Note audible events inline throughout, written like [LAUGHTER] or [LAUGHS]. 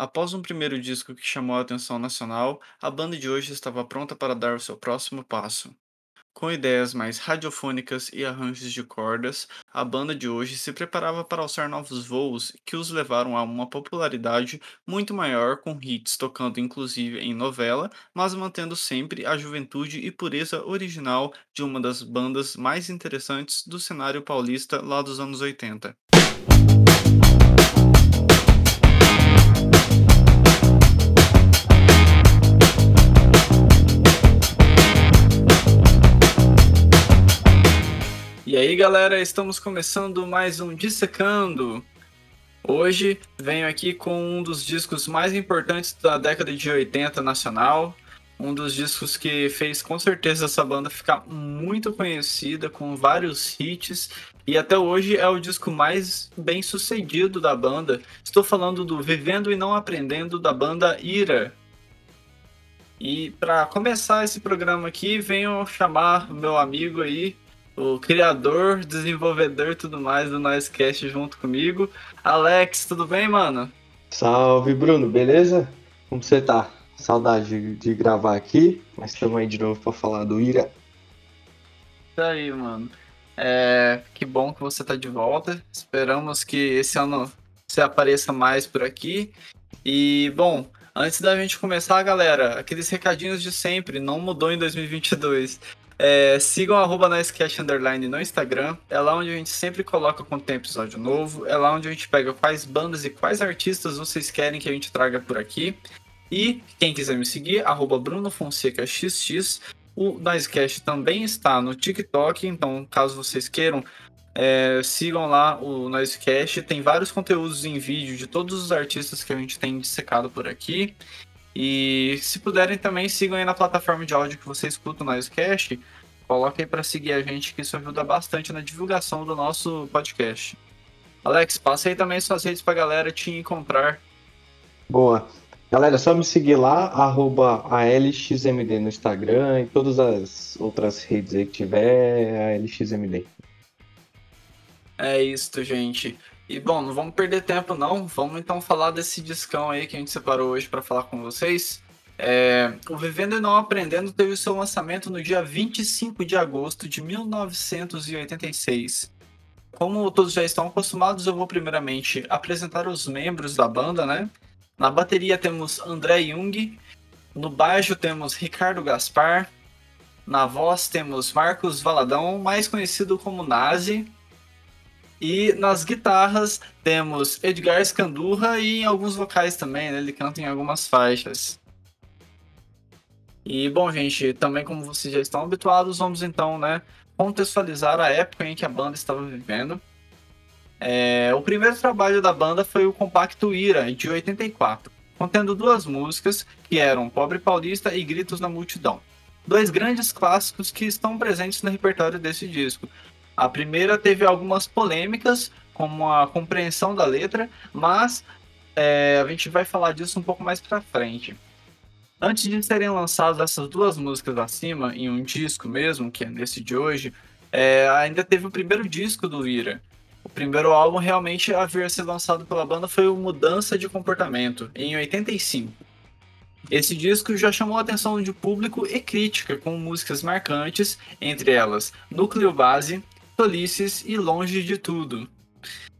Após um primeiro disco que chamou a atenção nacional, a banda de hoje estava pronta para dar o seu próximo passo. Com ideias mais radiofônicas e arranjos de cordas, a banda de hoje se preparava para alçar novos voos que os levaram a uma popularidade muito maior, com hits tocando inclusive em novela, mas mantendo sempre a juventude e pureza original de uma das bandas mais interessantes do cenário paulista lá dos anos 80. Aí, galera, estamos começando mais um Dissecando. Hoje venho aqui com um dos discos mais importantes da década de 80 nacional, um dos discos que fez com certeza essa banda ficar muito conhecida, com vários hits, e até hoje é o disco mais bem sucedido da banda. Estou falando do Vivendo e Não Aprendendo da banda Ira. E para começar esse programa aqui, venho chamar meu amigo aí, o criador, desenvolvedor e tudo mais do Noisecast junto comigo. Alex, tudo bem, mano? Salve, Bruno, beleza? Como você tá? Saudade de, gravar aqui, mas estamos aí de novo para falar do Ira. Isso aí, mano. É, que bom que você tá de volta. Esperamos que esse ano você apareça mais por aqui. E, bom, antes da gente começar, galera, aqueles recadinhos de sempre, não mudou em 2022. É, sigam arroba Underline no Instagram. É lá onde a gente sempre coloca quando tem episódio novo. É lá onde a gente pega quais bandas e quais artistas vocês querem que a gente traga por aqui. E quem quiser me seguir, arroba. O Noisecast também está no TikTok, então caso vocês queiram, é, sigam lá o Noisecast. Tem vários conteúdos em vídeo de todos os artistas que a gente tem dissecado por aqui. E se puderem também, sigam aí na plataforma de áudio que você escuta o Noisecast. Coloquem para seguir a gente, que isso ajuda bastante na divulgação do nosso podcast. Alex, passa aí também suas redes pra galera te encontrar. Boa. Galera, é só me seguir lá, arroba ALXMD no Instagram e todas as outras redes aí que tiver, ALXMD. É isso, gente. E bom, não vamos perder tempo não, vamos então falar desse discão aí que a gente separou hoje para falar com vocês. É, o Vivendo e Não Aprendendo teve seu lançamento no dia 25 de agosto de 1986. Como todos já estão acostumados, eu vou primeiramente apresentar os membros da banda, né? Na bateria temos André Jung, no baixo temos Ricardo Gaspar, na voz temos Marcos Valadão, mais conhecido como Nazi, e nas guitarras temos Edgar Scandurra e em alguns vocais também, né? Ele canta em algumas faixas. E bom, gente, também como vocês já estão habituados, vamos então, né, contextualizar a época em que a banda estava vivendo. É, o primeiro trabalho da banda foi o compacto Ira, de 84, contendo duas músicas que eram Pobre Paulista e Gritos na Multidão. Dois grandes clássicos que estão presentes no repertório desse disco, a primeira teve algumas polêmicas, como a compreensão da letra, mas é, a gente vai falar disso um pouco mais pra frente. Antes de serem lançadas essas duas músicas acima, em um disco mesmo, que é nesse de hoje, é, ainda teve o primeiro disco do Ira. O primeiro álbum realmente a vir a ser lançado pela banda foi o Mudança de Comportamento, em 85. Esse disco já chamou a atenção de público e crítica, com músicas marcantes, entre elas Núcleo Base, tolices e longe de tudo.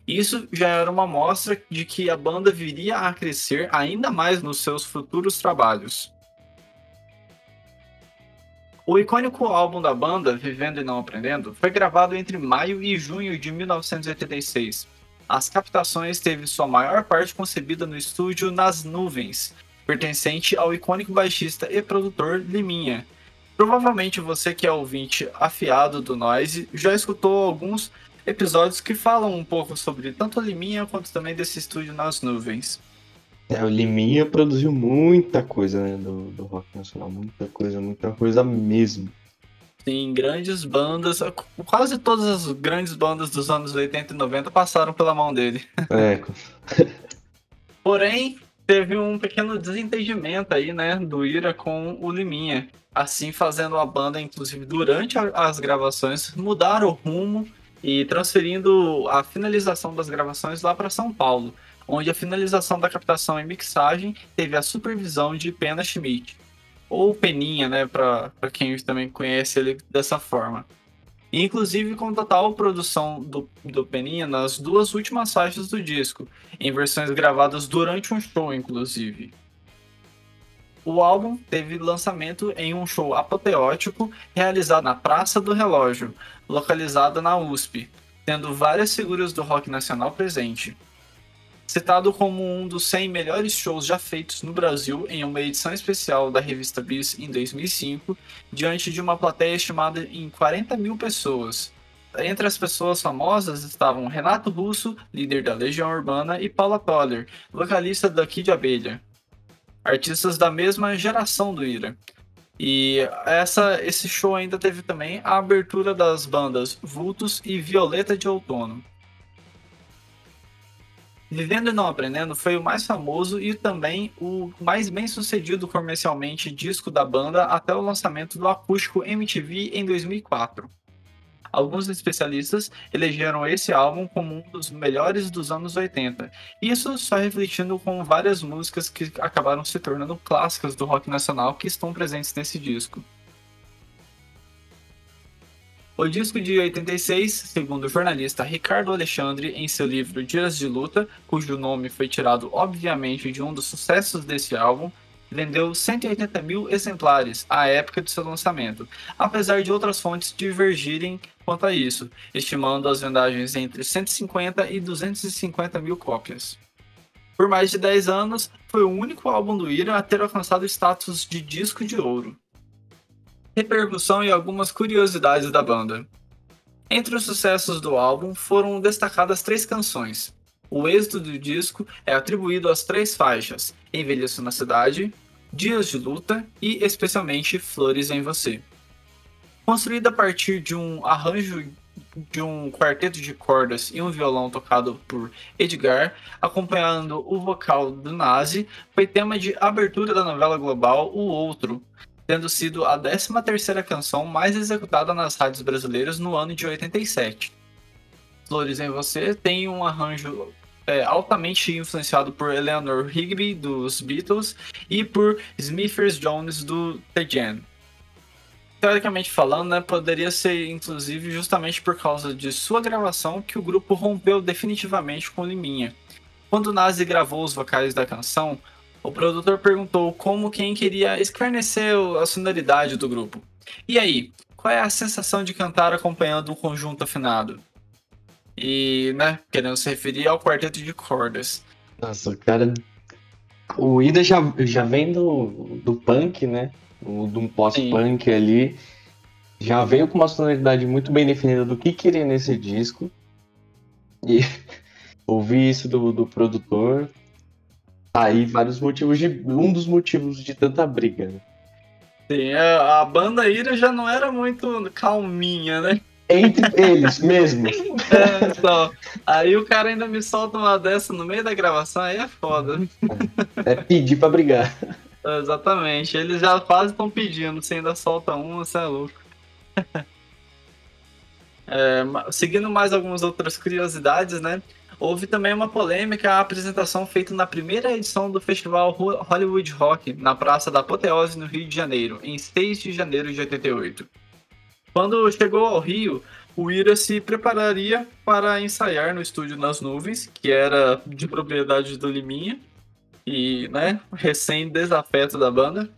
Isso já era uma mostra de que a banda viria a crescer ainda mais nos seus futuros trabalhos. O icônico álbum da banda, Vivendo e Não Aprendendo, foi gravado entre maio e junho de 1986. As captações teve sua maior parte concebida no estúdio Nas Nuvens, pertencente ao icônico baixista e produtor Liminha, Provavelmente você que é ouvinte afiado do Noise já escutou alguns episódios que falam um pouco sobre tanto a Liminha quanto também desse estúdio nas nuvens. É, o Liminha produziu muita coisa né, do, do rock nacional, muita coisa, muita coisa mesmo. Sim, grandes bandas, quase todas as grandes bandas dos anos 80 e 90 passaram pela mão dele. É. [LAUGHS] Porém, teve um pequeno desentendimento aí, né, do Ira com o Liminha assim fazendo a banda, inclusive durante as gravações, mudar o rumo e transferindo a finalização das gravações lá para São Paulo, onde a finalização da captação e mixagem teve a supervisão de Pena Schmidt, ou Peninha, né, para quem também conhece ele dessa forma. Inclusive com total produção do, do Peninha nas duas últimas faixas do disco, em versões gravadas durante um show, inclusive. O álbum teve lançamento em um show apoteótico realizado na Praça do Relógio, localizada na USP, tendo várias figuras do rock nacional presente. Citado como um dos 100 melhores shows já feitos no Brasil em uma edição especial da revista Bis em 2005, diante de uma plateia estimada em 40 mil pessoas. Entre as pessoas famosas estavam Renato Russo, líder da Legião Urbana, e Paula Toller, vocalista da Kid Abelha. Artistas da mesma geração do Ira. E essa, esse show ainda teve também a abertura das bandas Vultos e Violeta de Outono. Vivendo e Não Aprendendo foi o mais famoso e também o mais bem sucedido comercialmente disco da banda até o lançamento do acústico MTV em 2004. Alguns especialistas elegeram esse álbum como um dos melhores dos anos 80, isso só refletindo com várias músicas que acabaram se tornando clássicas do rock nacional que estão presentes nesse disco. O disco de 86, segundo o jornalista Ricardo Alexandre em seu livro Dias de Luta, cujo nome foi tirado obviamente de um dos sucessos desse álbum, vendeu 180 mil exemplares à época de seu lançamento, apesar de outras fontes divergirem quanto a isso, estimando as vendagens entre 150 e 250 mil cópias. Por mais de 10 anos, foi o único álbum do Ira a ter alcançado status de disco de ouro repercussão e algumas curiosidades da banda. Entre os sucessos do álbum foram destacadas três canções. O êxito do disco é atribuído às três faixas: Envelheço na Cidade, Dias de Luta e, especialmente, Flores em Você. Construída a partir de um arranjo de um quarteto de cordas e um violão tocado por Edgar, acompanhando o vocal do Nazi, foi tema de abertura da novela global O Outro, tendo sido a 13ª canção mais executada nas rádios brasileiras no ano de 87. Flores em Você tem um arranjo é, altamente influenciado por Eleanor Rigby, dos Beatles, e por Smithers Jones, do The Jam. Teoricamente falando, né, poderia ser inclusive justamente por causa de sua gravação que o grupo rompeu definitivamente com Liminha. Quando Nazi gravou os vocais da canção, o produtor perguntou como quem queria escarnecer a sonoridade do grupo. E aí, qual é a sensação de cantar acompanhando um conjunto afinado? E, né, querendo se referir ao quarteto de cordas. Nossa, cara. O Ida já, já vem do, do punk, né? De um pós-punk ali. Já veio com uma sonoridade muito bem definida do que queria nesse disco. E [LAUGHS] ouvir isso do, do produtor aí vários motivos de. Um dos motivos de tanta briga, né? Sim, a, a banda Ira já não era muito calminha, né? Entre eles mesmo. [LAUGHS] É, só. Aí o cara ainda me solta uma dessa no meio da gravação, aí é foda. É pedir pra brigar. exatamente. Eles já quase estão pedindo, você ainda solta uma, você é louco. [LAUGHS] É, seguindo mais algumas outras curiosidades, né? Houve também uma polêmica a apresentação feita na primeira edição do festival Hollywood Rock, na Praça da Apoteose, no Rio de Janeiro, em 6 de janeiro de 88. Quando chegou ao Rio, o Ira se prepararia para ensaiar no estúdio Nas Nuvens, que era de propriedade do Liminha, e, né, recém-desafeto da banda.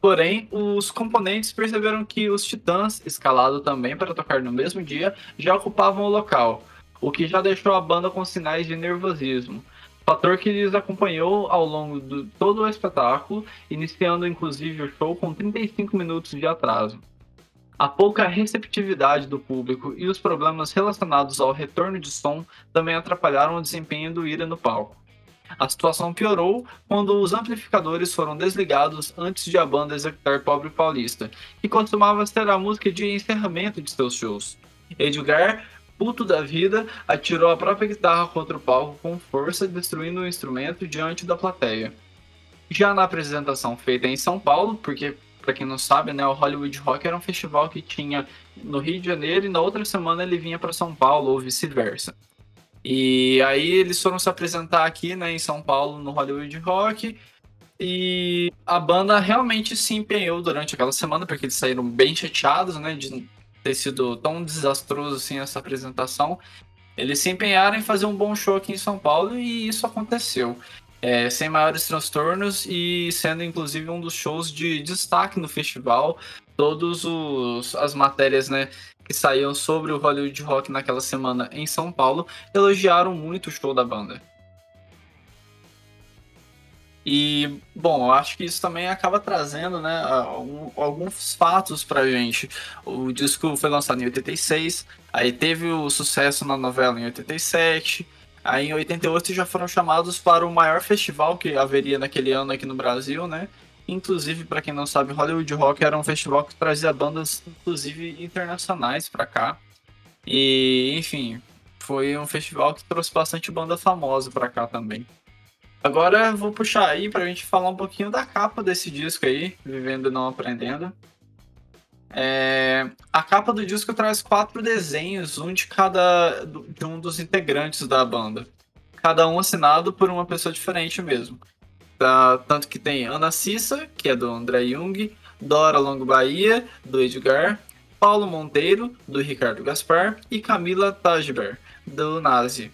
Porém, os componentes perceberam que os Titãs, escalado também para tocar no mesmo dia, já ocupavam o local, o que já deixou a banda com sinais de nervosismo, fator que lhes acompanhou ao longo de todo o espetáculo, iniciando inclusive o show com 35 minutos de atraso. A pouca receptividade do público e os problemas relacionados ao retorno de som também atrapalharam o desempenho do Ira no palco. A situação piorou quando os amplificadores foram desligados antes de a banda executar Pobre Paulista, que costumava ser a música de encerramento de seus shows. Edgar puto da vida, atirou a própria guitarra contra o palco com força, destruindo o instrumento diante da plateia. Já na apresentação feita em São Paulo, porque para quem não sabe, né, o Hollywood Rock era um festival que tinha no Rio de Janeiro e na outra semana ele vinha para São Paulo ou vice-versa. E aí eles foram se apresentar aqui, né, em São Paulo, no Hollywood Rock. E a banda realmente se empenhou durante aquela semana, porque eles saíram bem chateados, né, de ter sido tão desastroso assim essa apresentação. Eles se empenharam em fazer um bom show aqui em São Paulo e isso aconteceu. É, sem maiores transtornos e sendo inclusive um dos shows de destaque no festival. Todas as matérias né, que saíam sobre o Hollywood Rock naquela semana em São Paulo elogiaram muito o show da banda. E, bom, eu acho que isso também acaba trazendo né, alguns fatos pra gente. O disco foi lançado em 86, aí teve o sucesso na novela em 87, aí em 88 já foram chamados para o maior festival que haveria naquele ano aqui no Brasil, né? Inclusive, para quem não sabe, Hollywood Rock era um festival que trazia bandas, inclusive internacionais, para cá. E, enfim, foi um festival que trouxe bastante banda famosa para cá também. Agora vou puxar aí pra gente falar um pouquinho da capa desse disco aí, Vivendo e Não Aprendendo. É, a capa do disco traz quatro desenhos, um de cada de um dos integrantes da banda. Cada um assinado por uma pessoa diferente mesmo. Tá, tanto que tem Ana Cissa, que é do André Jung, Dora Longo Bahia, do Edgar, Paulo Monteiro, do Ricardo Gaspar, e Camila Tajber, do Nazi.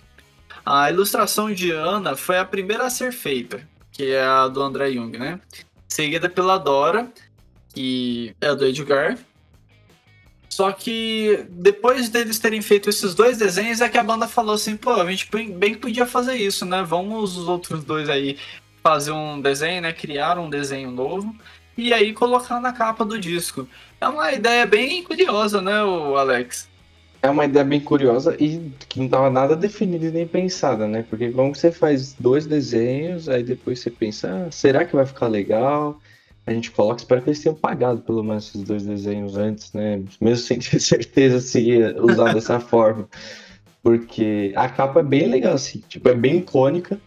A ilustração de Ana foi a primeira a ser feita, que é a do André Jung, né? Seguida pela Dora, que é a do Edgar. Só que depois deles terem feito esses dois desenhos, é que a banda falou assim: pô, a gente bem podia fazer isso, né? Vamos os outros dois aí fazer um desenho, né? Criar um desenho novo e aí colocar na capa do disco. É uma ideia bem curiosa, né, o Alex? É uma ideia bem curiosa e que não estava nada definida nem pensada, né? Porque como você faz dois desenhos, aí depois você pensa, ah, será que vai ficar legal? A gente coloca, espero que eles tenham pagado pelo menos esses dois desenhos antes, né? Mesmo sem ter [LAUGHS] certeza se ia usar dessa forma. Porque a capa é bem legal, assim, tipo, é bem icônica.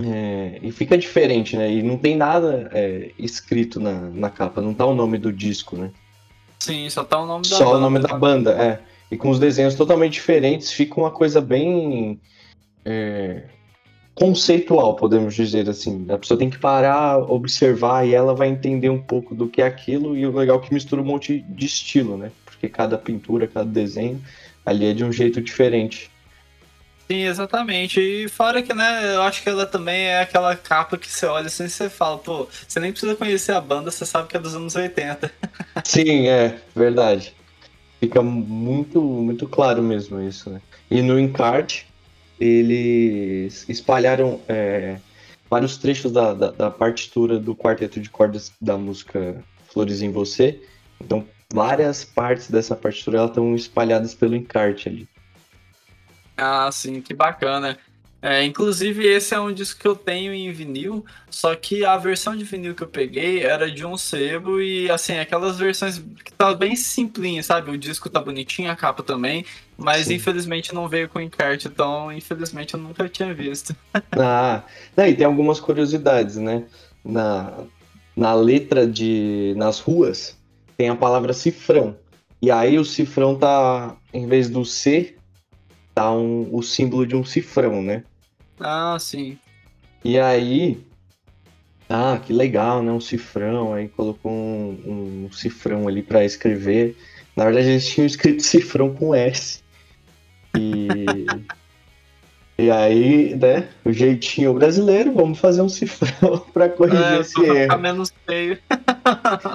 É, e fica diferente, né? E não tem nada é, escrito na, na capa, não tá o nome do disco, né? Sim, só tá o nome da só banda. Só o nome da banda, é e com os desenhos totalmente diferentes, fica uma coisa bem é, conceitual, podemos dizer assim. A pessoa tem que parar, observar e ela vai entender um pouco do que é aquilo. E o legal é que mistura um monte de estilo, né? Porque cada pintura, cada desenho ali é de um jeito diferente. Sim, exatamente. E fora que, né, eu acho que ela também é aquela capa que você olha assim e você fala, pô, você nem precisa conhecer a banda, você sabe que é dos anos 80. [LAUGHS] Sim, é, verdade. Fica muito, muito claro mesmo isso, né? E no encarte, eles espalharam é, vários trechos da, da, da, partitura do quarteto de cordas da música Flores em Você. Então, várias partes dessa partitura estão espalhadas pelo encarte ali. Ah, sim, que bacana. É, inclusive, esse é um disco que eu tenho em vinil, só que a versão de vinil que eu peguei era de um sebo e, assim, aquelas versões que tá bem simplinha, sabe? O disco tá bonitinho, a capa também, mas Sim. infelizmente não veio com encarte, então, infelizmente, eu nunca tinha visto. [LAUGHS] ah, e tem algumas curiosidades, né? Na, na letra de Nas Ruas, tem a palavra cifrão. E aí o cifrão tá, em vez do C, tá um, o símbolo de um cifrão, né? Ah, sim. E aí, ah, que legal, né? Um cifrão. Aí colocou um, um cifrão ali para escrever. Na verdade, eles tinham escrito cifrão com S. E. [LAUGHS] e aí, né? O jeitinho brasileiro, vamos fazer um cifrão [LAUGHS] para corrigir é, esse erro. Menos feio.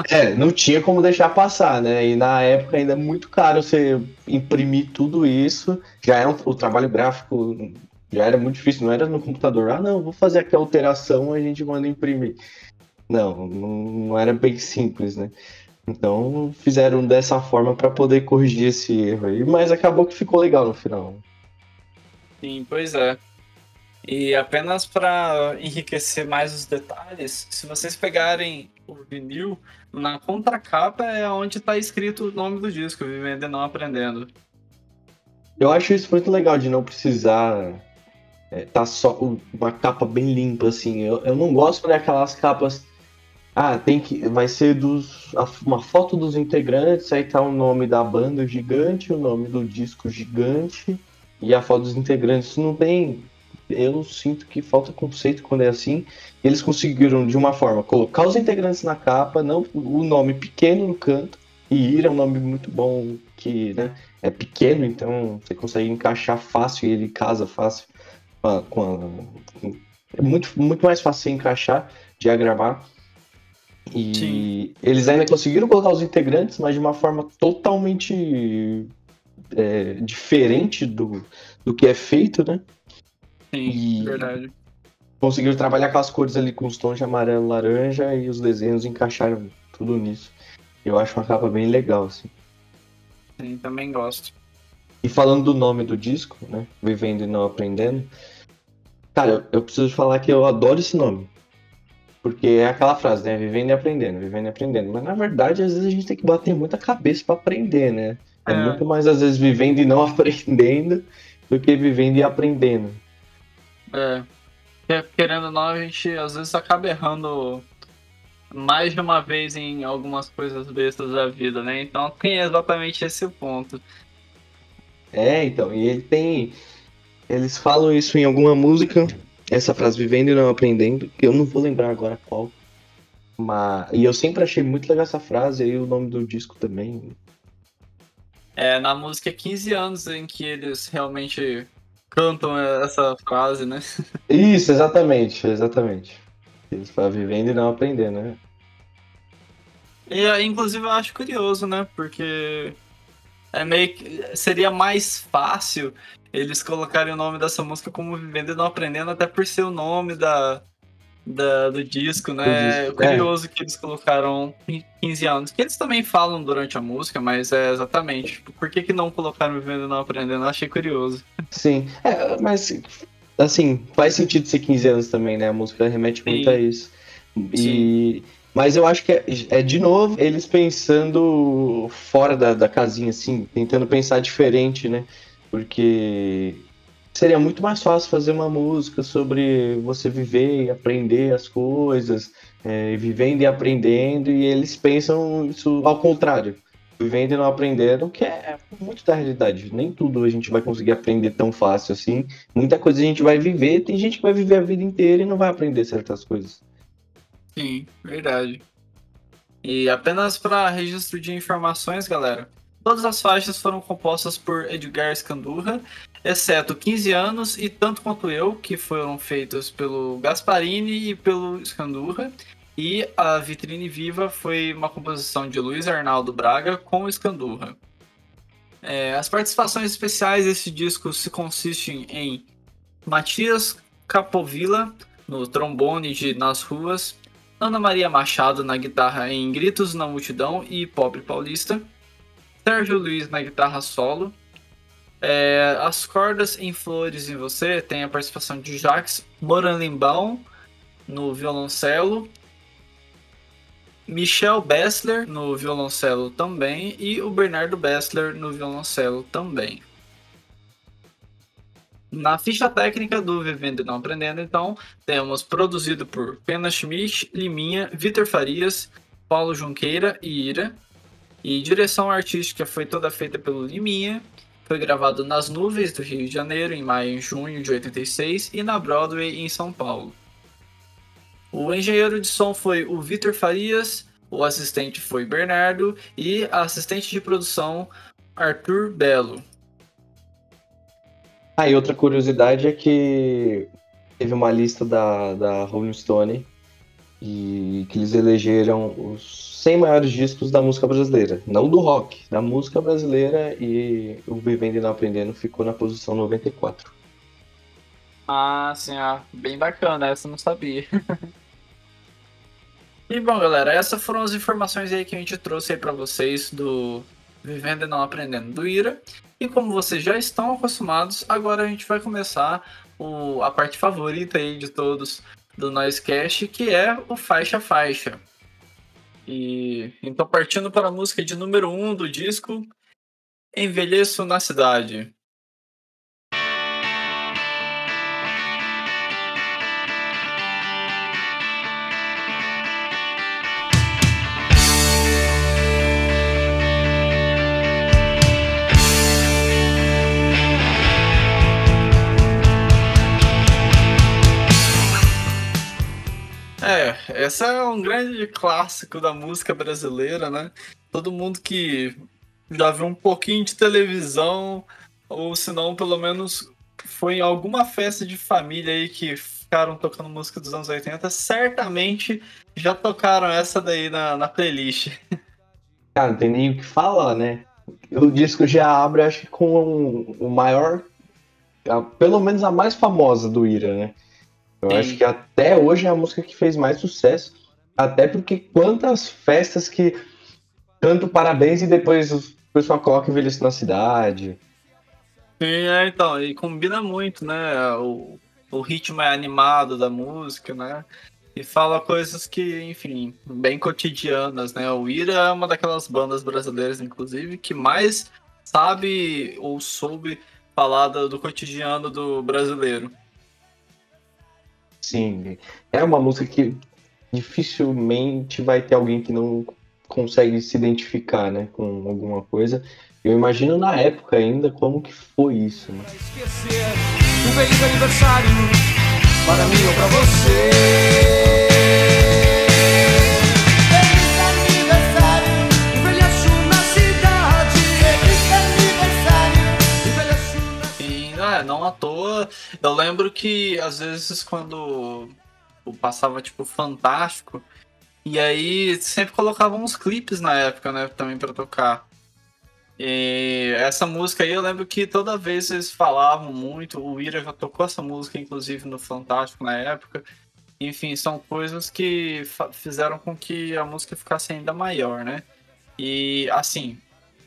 É, não tinha como deixar passar, né? E na época ainda é muito caro você imprimir tudo isso. Já era um, o trabalho gráfico já era muito difícil, não era no computador. Ah, não, vou fazer aqui a alteração, a gente manda imprimir. Não, não era bem simples, né? Então fizeram dessa forma para poder corrigir esse erro aí, mas acabou que ficou legal no final. Sim, pois é. E apenas para enriquecer mais os detalhes, se vocês pegarem o vinil, na contracapa é onde está escrito o nome do disco, Vivendo e Não Aprendendo. Eu acho isso muito legal de não precisar é, tá só uma capa bem limpa, assim. Eu, eu não gosto daquelas capas. Ah, tem que. Vai ser dos. Uma foto dos integrantes, aí tá o nome da banda gigante, o nome do disco gigante e a foto dos integrantes. Não tem. Eu sinto que falta conceito quando é assim. Eles conseguiram, de uma forma, colocar os integrantes na capa, não o nome pequeno no canto. E Ira é um nome muito bom, que né, é pequeno, então você consegue encaixar fácil e ele casa fácil com a, com a, é muito, muito mais fácil de encaixar, diagramar. E Sim. eles ainda conseguiram colocar os integrantes, mas de uma forma totalmente é, diferente do, do que é feito, né? Sim, e verdade. Conseguiram trabalhar com as cores ali, com os tons de amarelo, laranja, e os desenhos encaixaram tudo nisso. Eu acho uma capa bem legal, assim. Sim, também gosto. E falando do nome do disco, né? Vivendo e não aprendendo. Cara, eu preciso falar que eu adoro esse nome. Porque é aquela frase, né? Vivendo e aprendendo, vivendo e aprendendo. Mas na verdade, às vezes a gente tem que bater muita cabeça para aprender, né? É, é, muito mais, às vezes, vivendo e não [LAUGHS] aprendendo do que vivendo e aprendendo. É. Querendo ou não, a gente às vezes acaba errando mais de uma vez em algumas coisas bestas da vida, né? Então tem exatamente esse ponto. É, então, e ele tem. Eles falam isso em alguma música, essa frase vivendo e não aprendendo, que eu não vou lembrar agora qual. Mas, e eu sempre achei muito legal essa frase e o nome do disco também. É, na música 15 anos em que eles realmente cantam essa frase, né? [LAUGHS] Isso, exatamente, exatamente. Eles falam vivendo e não aprendendo, né? E, inclusive, eu acho curioso, né? Porque é meio que seria mais fácil eles colocarem o nome dessa música como Vivendo e Não Aprendendo, até por ser o nome da, da do disco, né? Disco. É curioso é. que eles colocaram 15 anos, que eles também falam durante a música, mas é exatamente. Tipo, por que, que não colocaram Vivendo e Não Aprendendo? Eu achei curioso. Sim, é, mas assim, faz sentido ser 15 anos também, né? A música remete muito Sim. a isso. E. Sim. Mas eu acho que é, é, de novo eles pensando fora da, da casinha, assim, tentando pensar diferente, né? Porque seria muito mais fácil fazer uma música sobre você viver e aprender as coisas, é, vivendo e aprendendo, e eles pensam isso ao contrário, vivendo e não aprendendo, que é muito da realidade. Nem tudo a gente vai conseguir aprender tão fácil assim. Muita coisa a gente vai viver, tem gente que vai viver a vida inteira e não vai aprender certas coisas. Sim, verdade. E apenas para registro de informações, galera. Todas as faixas foram compostas por Edgar Scandurra, exceto 15 anos e Tanto Quanto Eu, que foram feitos pelo Gasparini e pelo Scandurra. E a Vitrine Viva foi uma composição de Luiz Arnaldo Braga com Scandurra. É, as participações especiais desse disco se consistem em Matias Capovilla no trombone de Nas Ruas, Ana Maria Machado na guitarra em Gritos na Multidão e Pobre Paulista, Sérgio Luiz na guitarra solo, é, as cordas em Flores em Você tem a participação de Jacques Moranlimbaum no violoncelo, Michel Bessler no violoncelo também e o Bernardo Bessler no violoncelo também. Na ficha técnica do Vivendo e Não Aprendendo, então, temos produzido por Pena Schmidt, Liminha, Vitor Farias, Paulo Junqueira e Ira. E direção artística foi toda feita pelo Liminha. Foi gravado nas nuvens do Rio de Janeiro em maio e junho de 86 e na Broadway em São Paulo. O engenheiro de som foi o Vitor Farias, o assistente foi Bernardo e a assistente de produção Arthur Belo. Ah, e outra curiosidade é que teve uma lista da, da Rolling Stone e que eles elegeram os 100 maiores discos da música brasileira, não do rock, da música brasileira e o Vivendo e Não Aprendendo ficou na posição 94. Ah, sim, ah, bem bacana, essa eu não sabia. [LAUGHS] e bom, galera, essas foram as informações aí que a gente trouxe aí para vocês do Vivendo e Não Aprendendo do Ira. E como vocês já estão acostumados, agora a gente vai começar o, a parte favorita aí de todos do Noisecast, que é o Faixa Faixa. E então partindo para a música de número 1 um do disco, Envelheço na Cidade. Essa é um grande clássico da música brasileira, né? Todo mundo que já viu um pouquinho de televisão, ou se não, pelo menos foi em alguma festa de família aí que ficaram tocando música dos anos 80, certamente já tocaram essa daí na, na playlist. Cara, não tem nem o que falar, né? O disco já abre, acho que com o maior, pelo menos a mais famosa do Ira, né? Eu Sim. acho que até hoje é a música que fez mais sucesso. Até porque quantas festas que canto parabéns e depois o pessoal coloca envelhecer na cidade. Sim, é, então, e combina muito, né? O, o ritmo é animado da música, né? E fala coisas que, enfim, bem cotidianas, né? O Ira é uma daquelas bandas brasileiras, inclusive, que mais sabe ou soube falar do, do cotidiano do brasileiro. Sim, é uma música que dificilmente vai ter alguém que não consegue se identificar, né, com alguma coisa. Eu imagino na época ainda como que foi isso, né? Um feliz aniversário para mim ou para você. Eu lembro que às vezes quando eu passava tipo Fantástico, e aí sempre colocavam uns clipes na época, né, também para tocar. E essa música aí eu lembro que toda vez eles falavam muito, o Ira já tocou essa música inclusive no Fantástico na época. Enfim, são coisas que fizeram com que a música ficasse ainda maior, né? E assim,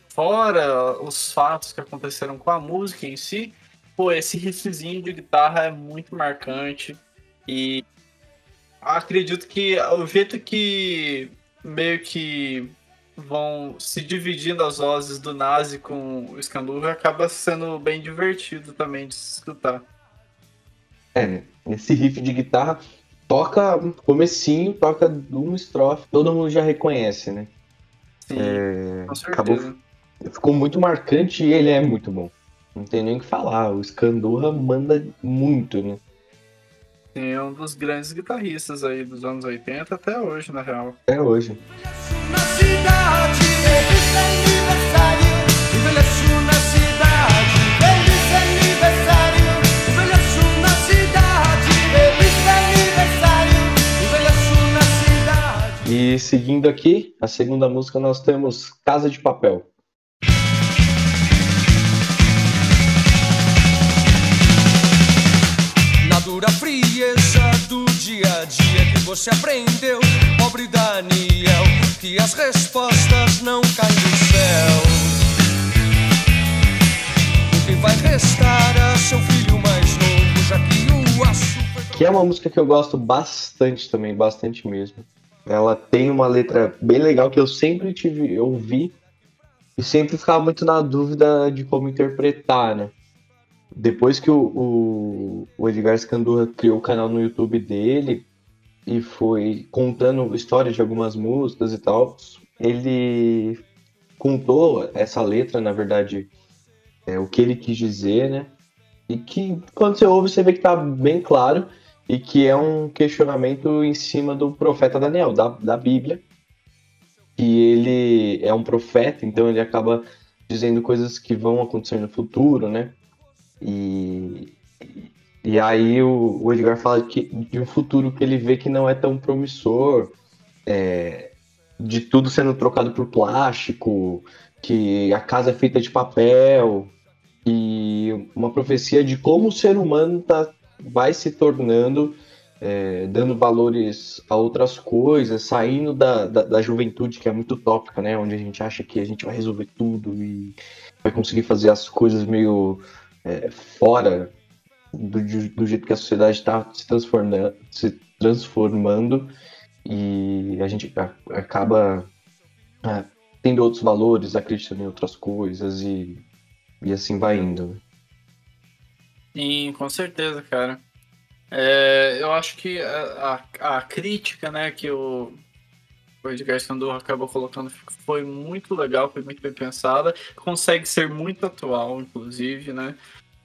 fora os fatos que aconteceram com a música em si, pô, esse riffzinho de guitarra é muito marcante e acredito que o jeito que meio que vão se dividindo as vozes do Nazi com o Scandurra acaba sendo bem divertido também de se escutar. É, esse riff de guitarra toca comecinho, toca uma estrofe, todo mundo já reconhece, né? Sim, é, com certeza. Acabou, ficou muito marcante e ele é muito bom. Não tem nem o que falar. O Scandurra manda muito, né? Sim, é um dos grandes guitarristas aí dos anos 80 até hoje, na real. Até hoje. E seguindo aqui, a segunda música nós temos Casa de Papel. Dura frieza do dia a dia que você aprendeu, pobre Daniel, que as respostas não caem do céu. O que vai restar a seu filho mais novo, já que o. Que é uma música que eu gosto bastante também, bastante mesmo. Ela tem uma letra bem legal que eu sempre tive, ouvi e sempre ficava muito na dúvida de como interpretar, né? Depois que o, o, o Edgar Scandurra criou o canal no YouTube dele e foi contando histórias de algumas músicas e tal, ele contou essa letra, na verdade, é, o que ele quis dizer, né? E que quando você ouve, você vê que tá bem claro e que é um questionamento em cima do profeta Daniel, da, da Bíblia. Que ele é um profeta, então ele acaba dizendo coisas que vão acontecer no futuro, né? E, e aí o, o Edgar fala que, de um futuro que ele vê que não é tão promissor, é, de tudo sendo trocado por plástico, que a casa é feita de papel, e uma profecia de como o ser humano tá, vai se tornando, é, dando valores a outras coisas, saindo da, da, da, juventude que é muito utópica, né? Onde a gente acha que a gente vai resolver tudo e vai conseguir fazer as coisas meio é, fora do, do, jeito que a sociedade está se transformando, se transformando e a gente acaba é, tendo outros valores, acreditando em outras coisas e, e assim vai indo. Né? Sim, com certeza, cara. É, eu acho que a, a, a, crítica né, que o, o Edgar Sandor acabou colocando foi muito legal, foi muito bem pensada, consegue ser muito atual, inclusive, né?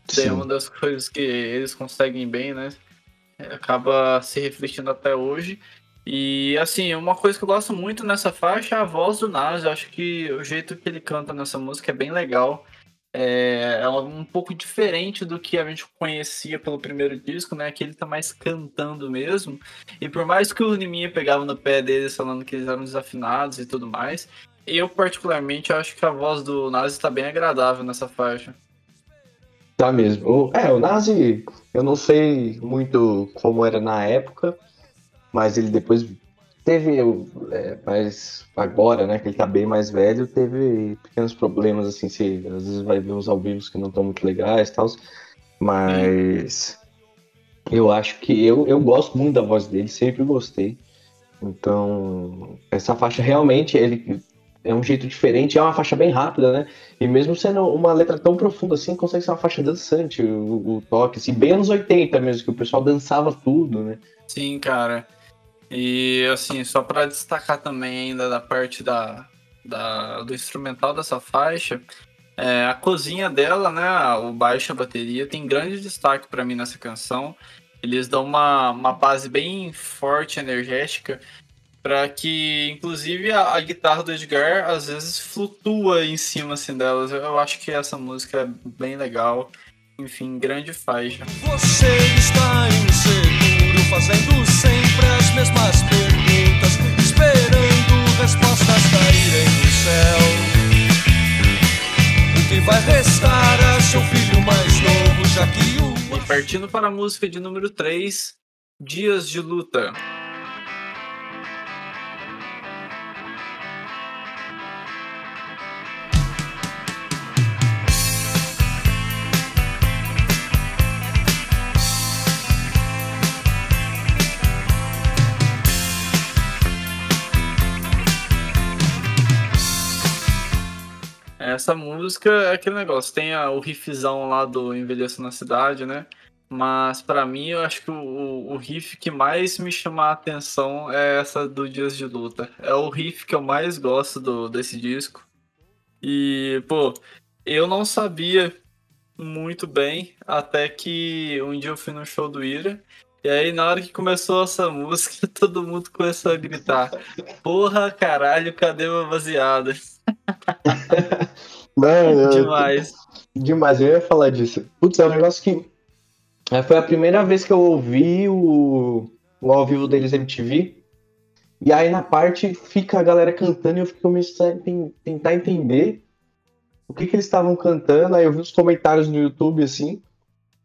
Sim. É uma das coisas que eles conseguem bem, né? É, acaba se refletindo até hoje. E assim, uma coisa que eu gosto muito nessa faixa é a voz do Nas. Eu acho que o jeito que ele canta nessa música é bem legal. É, é um pouco diferente do que a gente conhecia pelo primeiro disco, né? Que ele tá mais cantando mesmo. E por mais que o Liminha pegava no pé deles falando que eles eram desafinados e tudo mais, eu particularmente acho que a voz do Nazi tá bem agradável nessa faixa. Tá mesmo. É, o Nazi, eu não sei muito como era na época, mas ele depois teve, é, mas agora, né, que ele tá bem mais velho, teve pequenos problemas, assim, se às vezes vai ver uns ao vivo que não estão muito legais e tal, mas eu acho que eu, eu gosto muito da voz dele, sempre gostei. Então, essa faixa realmente ele é um jeito diferente, é uma faixa bem rápida, né? E mesmo sendo uma letra tão profunda assim, consegue ser uma faixa dançante, o, o toque, assim, bem anos 80 mesmo, que o pessoal dançava tudo, né? Sim, cara. E assim, só para destacar também ainda da parte da, da, do instrumental dessa faixa, é, a cozinha dela, né, o baixo, a bateria, tem grande destaque para mim nessa canção. Eles dão uma, uma base bem forte, energética, para que, inclusive, a, a, guitarra do Edgar às vezes flutua em cima assim delas. Eu, eu acho que essa música é bem legal. Enfim, grande faixa. Você está inseguro, fazendo sempre as mesmas perguntas, esperando respostas caírem do céu. O que vai restar a seu filho mais novo, já que o. E partindo para a música de número 3, Dias de Luta. Essa música é aquele negócio, tem a, o riffzão lá do Envelheço na Cidade, né? Mas para mim, eu acho que o, o, riff que mais me chama a atenção é essa do Dias de Luta. É o riff que eu mais gosto do, desse disco. E, pô, eu não sabia muito bem até que um dia eu fui no show do Ira. E aí, na hora que começou essa música, [LAUGHS] todo mundo começou a gritar: Porra, caralho, cadê uma baseada? [LAUGHS] Mano, demais. Demais, eu ia falar disso. Putz, é um negócio que. É, foi a primeira vez que eu ouvi o, o ao vivo deles MTV. E aí na parte fica a galera cantando e eu fico começando a tentar entender o que, que eles estavam cantando. Aí eu vi os comentários no YouTube assim.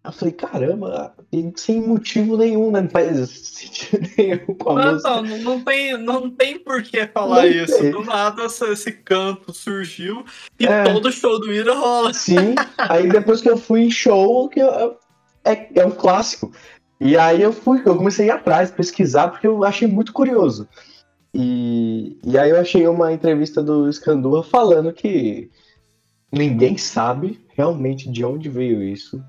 Eu falei, caramba, sem motivo nenhum, né? Não faz sentido nenhum com a não, música. Não, não tem, não tem por que falar não isso. Tem. Do nada esse canto surgiu e é. todo show do Ira rola. Sim, aí depois que eu fui em show, que eu, é, é um clássico. E aí eu fui, eu comecei a ir atrás, pesquisar, porque eu achei muito curioso. E, e aí eu achei uma entrevista do Scandurra falando que ninguém sabe realmente de onde veio isso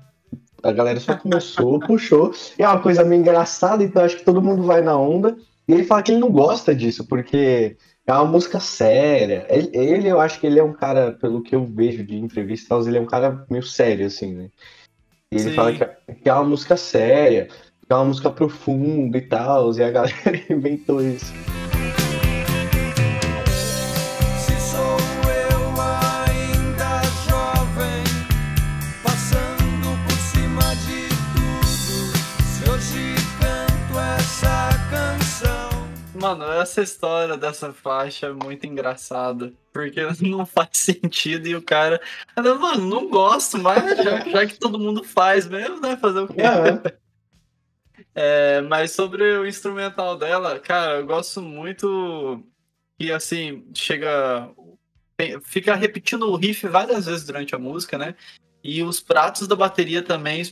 a galera só começou, [LAUGHS] puxou. E é uma coisa meio engraçada, então acho que todo mundo vai na onda. E ele fala que ele não gosta disso, porque é uma música séria. Ele, ele, eu acho que ele é um cara, pelo que eu vejo de entrevistas, ele é um cara meio sério, assim, né? E ele Sim. fala que, é, que é uma música séria, que é uma música profunda e tal, e a galera [LAUGHS] inventou isso. Mano, essa história dessa faixa é muito engraçada. Porque [LAUGHS] não faz sentido e o cara. Mano, não gosto mais, já, já que todo mundo faz mesmo, né? Fazer o quê? [LAUGHS] É, mas sobre o instrumental dela, cara, eu gosto muito que assim, chega. Fica repetindo o riff várias vezes durante a música, né? E os pratos da bateria também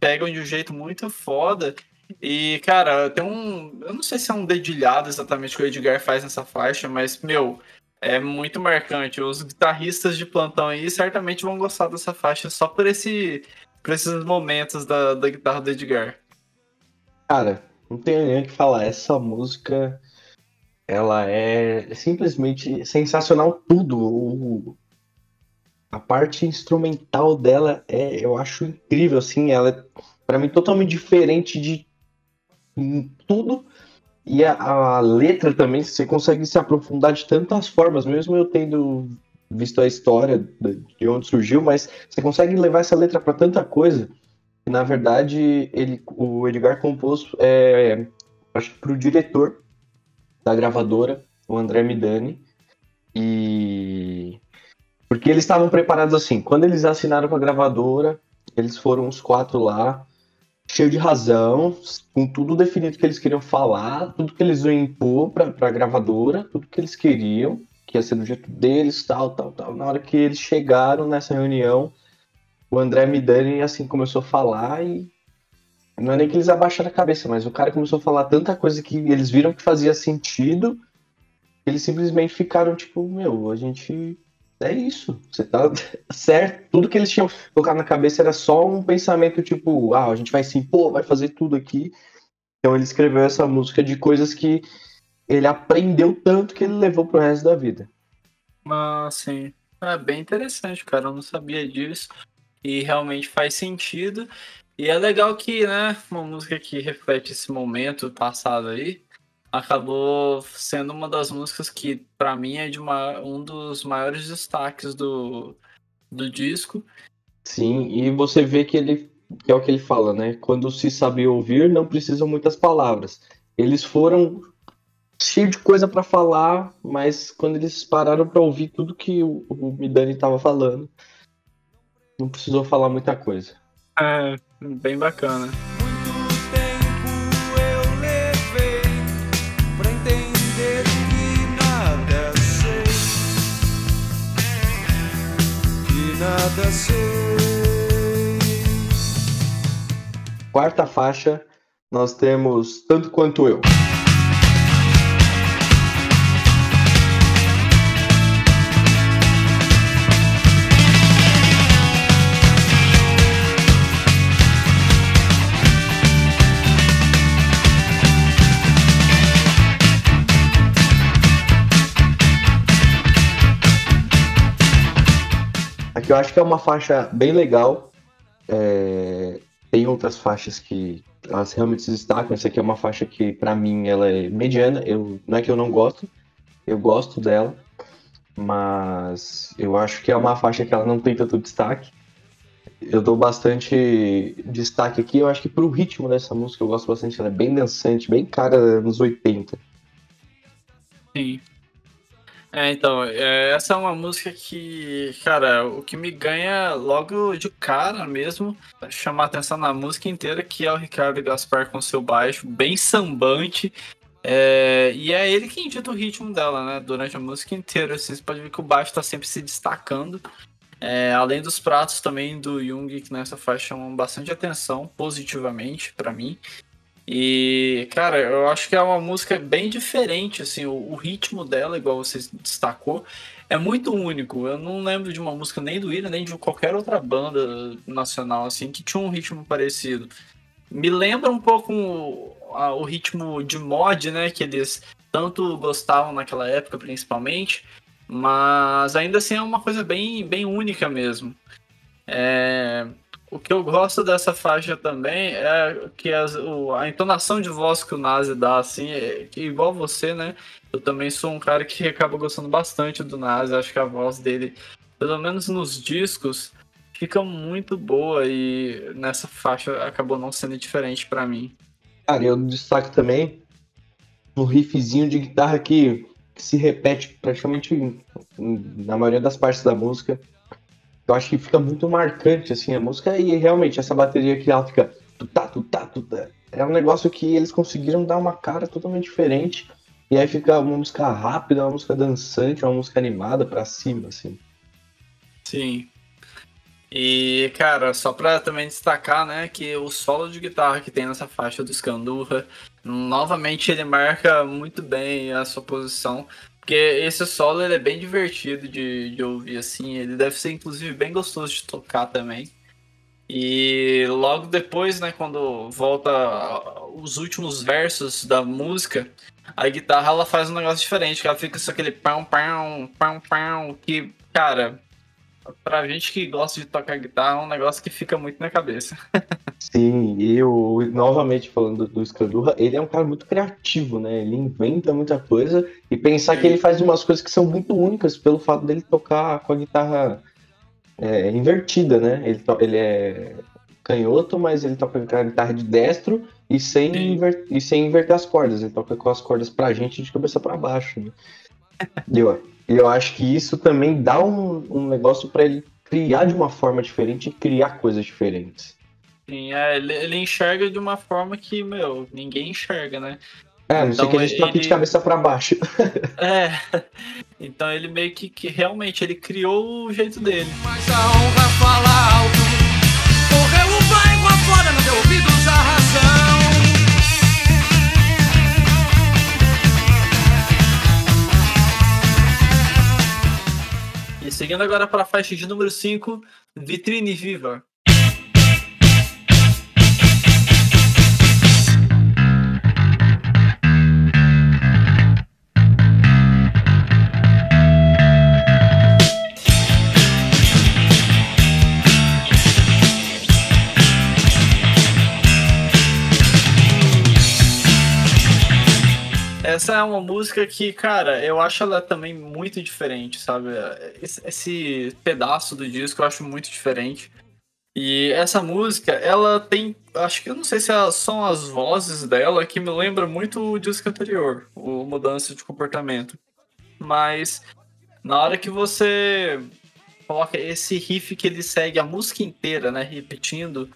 pegam de um jeito muito foda. E, cara, tem um. Eu não sei se é um dedilhado exatamente que o Edgar faz nessa faixa, mas, meu, é muito marcante. Os guitarristas de plantão aí certamente vão gostar dessa faixa só por, esse, por esses momentos da, da guitarra do Edgar. Cara, não tenho nem o que falar. Essa música, ela é simplesmente sensacional tudo. O, a parte instrumental dela é, eu acho incrível, assim, ela é para mim totalmente diferente de tudo. E a, a, letra também, você consegue se aprofundar de tantas formas, mesmo eu tendo visto a história de onde surgiu, mas você consegue levar essa letra para tanta coisa. Na verdade, ele, o Edgar compôs, é, acho que para o diretor da gravadora, o André Midani, e porque eles estavam preparados assim. Quando eles assinaram com a gravadora, eles foram os quatro lá, cheio de razão, com tudo definido que eles queriam falar, tudo que eles iam impor para a gravadora, tudo que eles queriam, que ia ser do jeito deles, tal, tal, tal. Na hora que eles chegaram nessa reunião, o André Midani assim começou a falar e não é nem que eles abaixaram a cabeça, mas o cara começou a falar tanta coisa que eles viram que fazia sentido, eles simplesmente ficaram tipo, meu, a gente é isso, você tá certo. Tudo que eles tinham colocado na cabeça era só um pensamento tipo, ah, a gente vai se impor, vai fazer tudo aqui. Então ele escreveu essa música de coisas que ele aprendeu tanto que ele levou pro resto da vida. Ah, sim. É bem interessante, cara. Eu não sabia disso. E realmente faz sentido. E é legal que, né, uma música que reflete esse momento passado aí, acabou sendo uma das músicas que, para mim, é de uma, um dos maiores destaques do, do disco. Sim, e você vê que ele que é o que ele fala, né? Quando se sabe ouvir, não precisam muitas palavras. Eles foram cheio de coisa para falar, mas quando eles pararam para ouvir tudo que o, o Midani estava falando, não precisou falar muita coisa. É, bem bacana. Nada sei. Quarta faixa, nós temos Tanto Quanto Eu. Eu acho que é uma faixa bem legal. É, tem outras faixas que elas realmente se destacam. Essa aqui é uma faixa que, para mim, ela é mediana. Eu, não é que eu não gosto, eu gosto dela, mas eu acho que é uma faixa que ela não tem tanto destaque. Eu dou bastante destaque aqui, eu acho que pro ritmo dessa música eu gosto bastante. Ela é bem dançante, bem cara nos 80. Sim. É, então, é, essa é uma música que, cara, o que me ganha logo de cara mesmo, chamar atenção na música inteira, que é o Ricardo Gaspar com seu baixo, bem sambante. É, e é ele quem dita o ritmo dela, né? Durante a música inteira. Assim, você pode ver que o baixo tá sempre se destacando. É, além dos pratos também do Jung, que nessa faixa chamam bastante atenção, positivamente, para mim. E, cara, eu acho que é uma música bem diferente, assim, o, o, ritmo dela, igual você destacou, é muito único. Eu não lembro de uma música nem do Ira, nem de qualquer outra banda nacional, assim, que tinha um ritmo parecido. Me lembra um pouco o, a, o ritmo de mod, né, que eles tanto gostavam naquela época, principalmente, mas ainda assim é uma coisa bem, bem única mesmo. É, o que eu gosto dessa faixa também é que as, o, a entonação de voz que o Nazi dá, assim, é, que igual você, né? Eu também sou um cara que acaba gostando bastante do Nazi. Acho que a voz dele, pelo menos nos discos, fica muito boa e nessa faixa acabou não sendo diferente para mim. Cara, eu destaco também um riffzinho de guitarra que, que se repete praticamente na maioria das partes da música eu acho que fica muito marcante, assim, a música. E realmente, essa bateria que ela fica tutá, tutá, tutá. É um negócio que eles conseguiram dar uma cara totalmente diferente. E aí fica uma música rápida, uma música dançante, uma música animada pra cima, assim. Sim. E, cara, só pra também destacar, né, que o solo de guitarra que tem nessa faixa do Scandurra, novamente ele marca muito bem a sua posição. Porque esse solo ele é bem divertido de, de ouvir, assim. Ele deve ser, inclusive, bem gostoso de tocar também. E logo depois, né, quando volta os últimos versos da música, a guitarra ela faz um negócio diferente, ela fica só aquele pão, pão, pão, pão, que, cara, pra gente que gosta de tocar guitarra, é um negócio que fica muito na cabeça. Sim, e eu, novamente falando do Scandurra, ele é um cara muito criativo, né? Ele inventa muita coisa e pensar Sim. que ele faz umas coisas que são muito únicas pelo fato dele tocar com a guitarra é, invertida, né? Ele, ele é canhoto, mas ele toca com a guitarra de destro e sem, inver, e sem inverter as cordas. Ele toca com as cordas pra gente de cabeça para baixo. Né? [LAUGHS] E eu, acho que isso também dá um, um negócio para ele criar de uma forma diferente e criar coisas diferentes. Sim, é, ele, ele, enxerga de uma forma que, meu, ninguém enxerga, né? É, não então, sei que a gente ele... toque de cabeça para baixo. [LAUGHS] É, então ele meio que, que realmente ele criou o jeito dele. Mas a honra fala alto, seguindo agora para a faixa de número 5, Vitrine Viva. Essa é uma música que, cara, eu acho ela também muito diferente, sabe? Esse, pedaço do disco eu acho muito diferente. E essa música, ela tem. Acho que eu não sei se são as vozes dela que me lembra muito o disco anterior, o Mudança de Comportamento. Mas na hora que você coloca esse riff que ele segue a música inteira, né? Repetindo,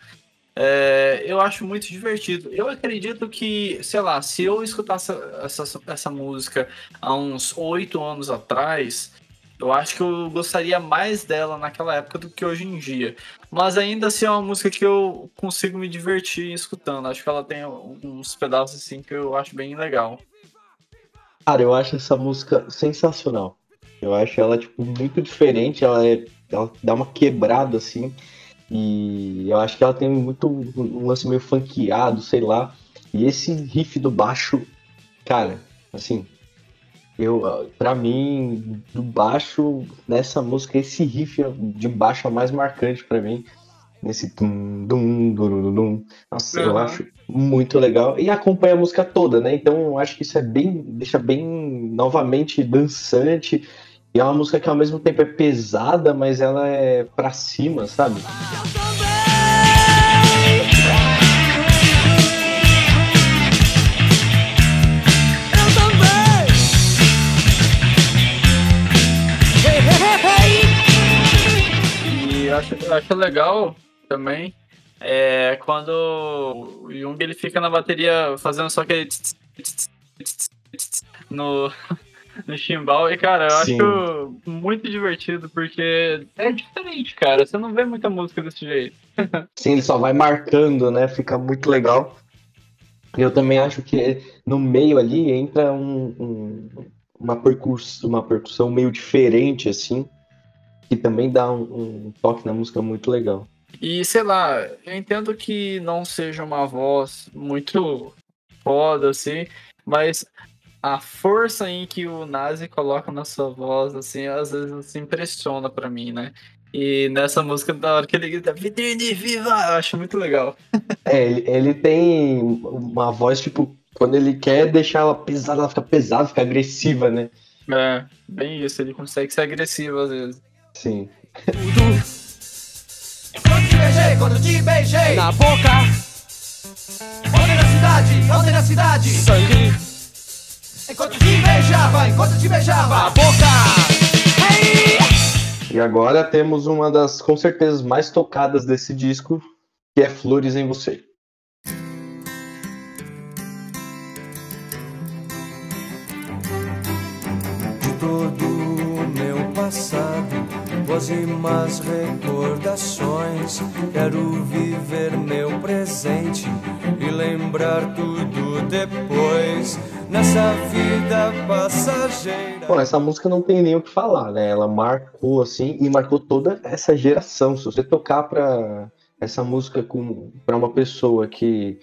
é, eu acho muito divertido. Eu acredito que, sei lá, se eu escutasse essa, essa, essa música há uns oito anos atrás, eu acho que eu gostaria mais dela naquela época do que hoje em dia. Mas ainda assim é uma música que eu consigo me divertir escutando. Acho que ela tem uns pedaços assim que eu acho bem legal. Cara, eu acho essa música sensacional. Eu acho ela, tipo, muito diferente. Ela, é, ela dá uma quebrada, assim. E eu acho que ela tem muito um lance meio funkeado, sei lá. E esse riff do baixo, cara, assim, eu, para mim, do baixo nessa música, esse riff de baixo é o mais marcante para mim. Nesse dum, dum, dum, dum, Nossa, uhum. eu acho muito legal. E acompanha a música toda, né? Então eu acho que isso é bem. deixa bem novamente dançante. E é uma música que ao mesmo tempo é pesada, mas ela é pra cima, sabe? E eu acho, eu acho legal também é quando o Jung ele fica na bateria fazendo só aquele no [LAUGHS] no chimbal. E, cara, eu Sim. acho muito divertido, porque é diferente, cara. Você não vê muita música desse jeito. [LAUGHS] Sim, ele só vai marcando, né? Fica muito legal. Eu também acho que no meio ali entra um, um, uma, percussão, uma percussão meio diferente, assim, que também dá um, um toque na música muito legal. E sei lá, eu entendo que não seja uma voz muito foda, assim, mas a força em que o Nazi coloca na sua voz, assim, às vezes se impressiona para mim, né? E nessa música, da hora que ele grita Vitrine Viva, eu acho muito legal. [LAUGHS] É, ele, ele tem uma voz, tipo, quando ele quer deixar ela pesada, ela fica pesada, fica agressiva, né? É, bem isso, ele consegue ser agressivo às vezes. Sim. Quando te beijei, quando te beijei Na boca Ontem na cidade, ontem na cidade Sangue Enquanto te beijava, enquanto te beijava a boca. Hey! E agora temos uma das com certeza mais tocadas desse disco, que é Flores em Você. De todo o meu passado, boas e más recordações, quero viver meu presente e lembrar tudo depois nessa vida passageira. Bom, essa música não tem nem o que falar, né? Ela marcou assim e marcou toda essa geração. Se você tocar para essa música para uma pessoa que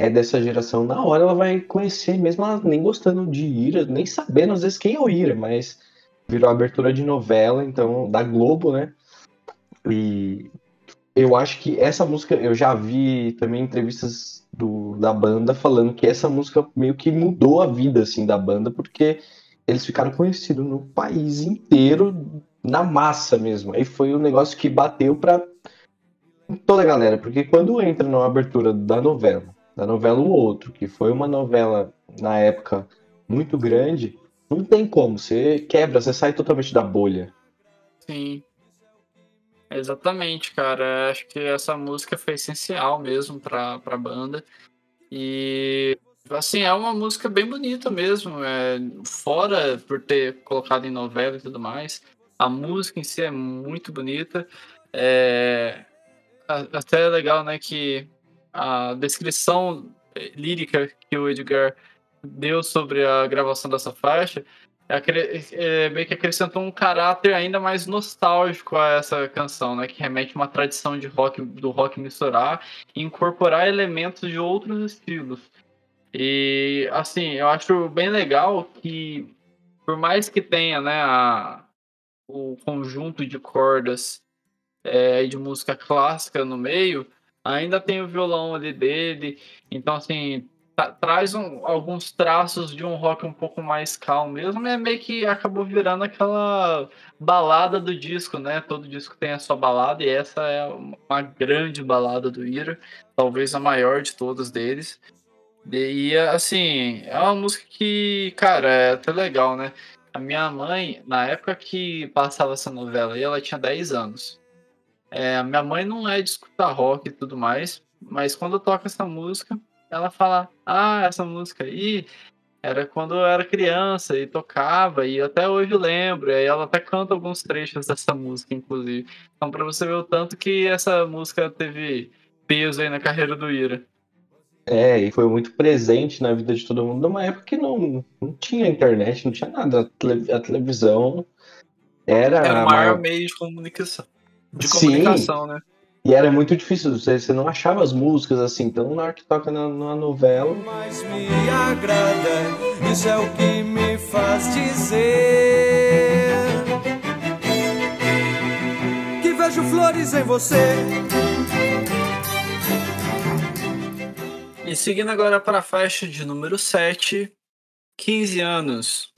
é dessa geração, na hora ela vai conhecer, mesmo ela nem gostando de Ira, nem sabendo às vezes quem é o Ira, mas virou abertura de novela, então da Globo, né? E eu acho que essa música, eu já vi também entrevistas do, da banda falando que essa música meio que mudou a vida assim da banda, porque eles ficaram conhecidos no país inteiro, na massa mesmo. Aí foi um negócio que bateu pra toda a galera, porque quando entra na abertura da novela, da novela O Outro, que foi uma novela na época muito grande, não tem como, você quebra, você sai totalmente da bolha. Sim. Exatamente, cara. Acho que essa música foi essencial mesmo pra, pra banda. E assim, é uma música bem bonita mesmo. É, fora por ter colocado em novela e tudo mais. A música em si é muito bonita. É, até é legal, né, que a descrição lírica que o Edgar deu sobre a gravação dessa faixa é, meio que acrescentou um caráter ainda mais nostálgico a essa canção, né? Que remete a uma tradição de rock, do rock misturar e incorporar elementos de outros estilos. E, assim, eu acho bem legal que, por mais que tenha, né, a, o conjunto de cordas é, de música clássica no meio, ainda tem o violão ali dele. Então, assim, traz um, alguns traços de um rock um pouco mais calmo mesmo, é meio que acabou virando aquela balada do disco, né? Todo disco tem a sua balada e essa é uma grande balada do Ira, talvez a maior de todas deles. E assim, é uma música que, cara, é até legal, né? A minha mãe, na época que passava essa novela ela tinha 10 anos. É, minha mãe não é de escutar rock e tudo mais, mas quando toca essa música, ela fala: Ah, essa música aí era quando eu era criança e tocava, e até hoje eu lembro. E aí ela até canta alguns trechos dessa música, inclusive. Então, pra você ver o tanto que essa música teve peso aí na carreira do Ira. É, e foi muito presente na vida de todo mundo numa época que não, não tinha internet, não tinha nada. A, tele, a televisão era. Era o maior maior... meio de comunicação. De comunicação, Sim. né? E era muito difícil, você, você não achava as músicas assim, então na hora que toca na, na novela. Mas me agrada, isso é o que me faz dizer que vejo flores em você. E seguindo agora para a faixa de número 7, 15 anos.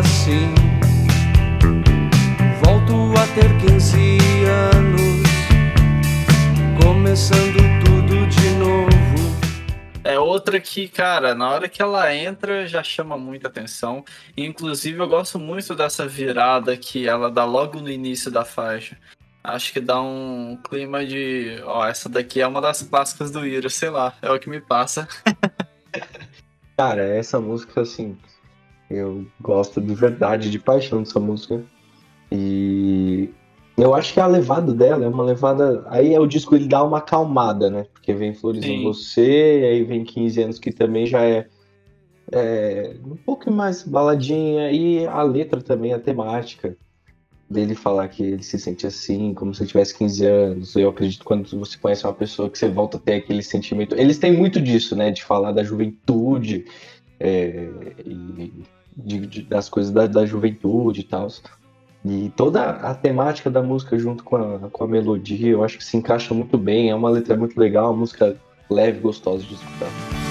Assim. Volto a ter 15 anos, começando tudo de novo. É outra que, cara, na hora que ela entra já chama muita atenção. Inclusive, eu gosto muito dessa virada que ela dá logo no início da faixa. Acho que dá um clima de. Ó, essa daqui é uma das clássicas do Ira, sei lá, é o que me passa. [LAUGHS] Cara, essa música, assim, eu gosto de verdade, de paixão dessa música. E eu acho que a levada dela é uma levada. Aí é o disco ele dá uma acalmada, né? Porque vem Flores Sim. em Você, aí vem 15 anos que também já é, é, um pouco mais baladinha. E a letra também, a temática dele falar que ele se sente assim, como se ele tivesse 15 anos. Eu acredito que quando você conhece uma pessoa que você volta a ter aquele sentimento. Eles têm muito disso, né? De falar da juventude. É, e de, de, das coisas da, da juventude e tal. E toda a temática da música junto com a, com a melodia, eu acho que se encaixa muito bem. É uma letra muito legal, uma música leve, gostosa de escutar.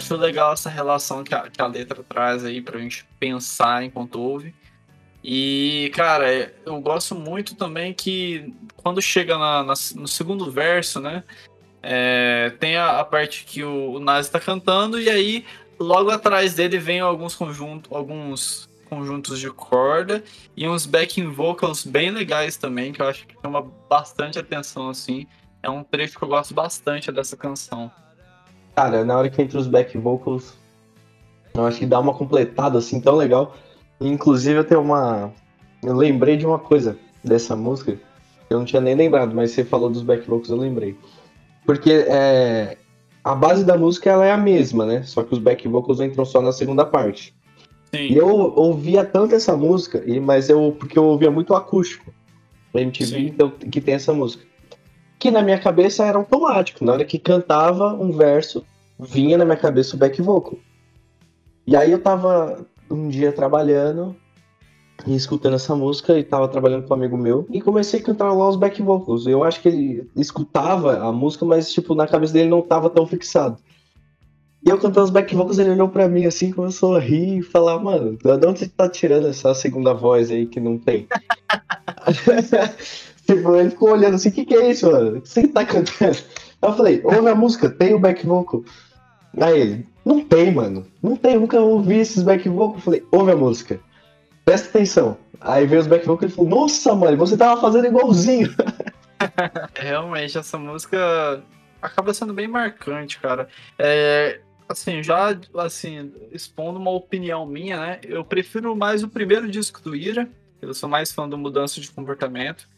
Acho legal essa relação que a, que a letra traz aí pra gente pensar enquanto ouve. E, cara, eu gosto muito também que quando chega na, na, no segundo verso, né? É, tem a, a, parte que o, o Nazi tá cantando, e aí logo atrás dele vem alguns conjuntos, alguns conjuntos de corda e uns backing vocals bem legais também, que eu acho que chama bastante atenção, assim. É um trecho que eu gosto bastante dessa canção. Cara, na hora que entra os back vocals, eu acho que dá uma completada assim tão legal. Inclusive eu tenho uma. Eu lembrei de uma coisa dessa música. Eu não tinha nem lembrado, mas você falou dos back vocals, eu lembrei. Porque é, a, base da música ela é a mesma, né? Só que os back vocals entram só na segunda parte. Sim. E eu ouvia tanto essa música, mas eu porque eu ouvia muito acústico. Na MTV Sim. então, que tem essa música. Que na minha cabeça era automático. Na hora que cantava um verso, vinha na minha cabeça o back vocal. E aí eu tava um dia trabalhando e escutando essa música e tava trabalhando com um amigo meu e comecei a cantar lá os back vocals. Eu acho que ele escutava a música, mas tipo na cabeça dele não tava tão fixado. E eu cantando os back vocals, ele olhou pra mim assim, começou a rir e falar, mano, de onde você tá tirando essa segunda voz aí que não tem? [LAUGHS] tipo, ele ficou olhando assim, o que que é isso, mano? O que você tá cantando? Eu falei, ouve a música, tem o back vocal. Aí ele, não tem, mano. Não tem, eu nunca ouvi esses back vocals. Eu falei, ouve a música. Presta atenção. Aí veio os back vocals e ele falou, nossa, mano, você tava fazendo igualzinho. [LAUGHS] Realmente, essa música acaba sendo bem marcante, cara. É, assim, já assim, expondo uma opinião minha, né? Eu prefiro mais o primeiro disco do Ira. Eu sou mais fã do Mudança de Comportamento.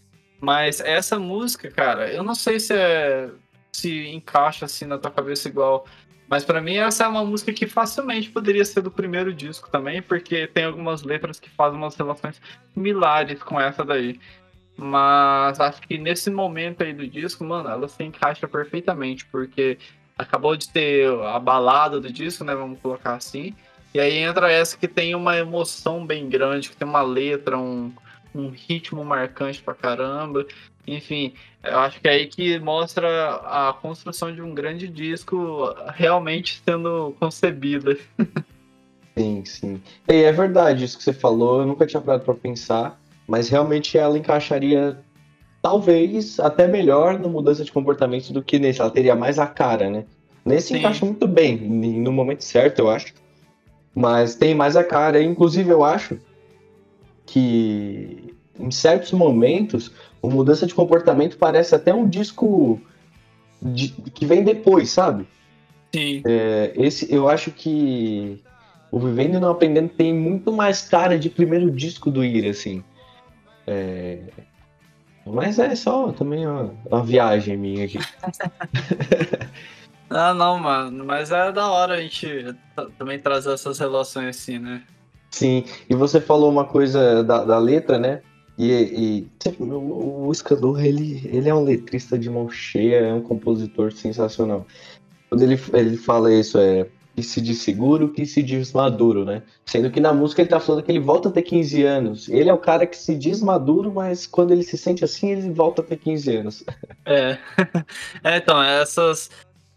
Mas essa música, cara, eu não sei se é, se encaixa assim na tua cabeça igual. Mas pra mim essa é uma música que facilmente poderia ser do primeiro disco também, porque tem algumas letras que fazem umas relações similares com essa daí. Mas acho que nesse momento aí do disco, mano, ela se encaixa perfeitamente, porque acabou de ter a balada do disco, né? Vamos colocar assim. E aí entra essa que tem uma emoção bem grande, que tem uma letra, um, um ritmo marcante pra caramba. Enfim, eu acho que é aí que mostra a construção de um grande disco realmente sendo concebida. [LAUGHS] Sim, sim. E é verdade isso que você falou, eu nunca tinha parado pra pensar, mas realmente ela encaixaria talvez até melhor no mudança de comportamento do que nesse. Ela teria mais a cara, né? Nesse Sim. encaixa muito bem, no momento certo, eu acho. Mas tem mais a cara. Inclusive, eu acho que em certos momentos o mudança de comportamento parece até um disco de- que vem depois, sabe? Sim. É, esse eu acho que o Vivendo e Não Aprendendo tem muito mais cara de primeiro disco do Ira, assim. É, Mas é só também uma, uma viagem minha aqui. [LAUGHS] Ah, não, mano, mas é da hora a gente também trazer essas relações assim, né? Sim, e você falou uma coisa da, da letra, né? E, e o, o Escandor, ele, ele é um letrista de mão cheia, é um compositor sensacional. Quando ele, ele fala isso, é que se diz seguro, que se diz maduro, né? Sendo que na música ele tá falando que ele volta a ter 15 anos. Ele é o cara que se diz maduro, mas quando ele se sente assim, ele volta a ter 15 anos. [LAUGHS] É. [LAUGHS] é então, essas,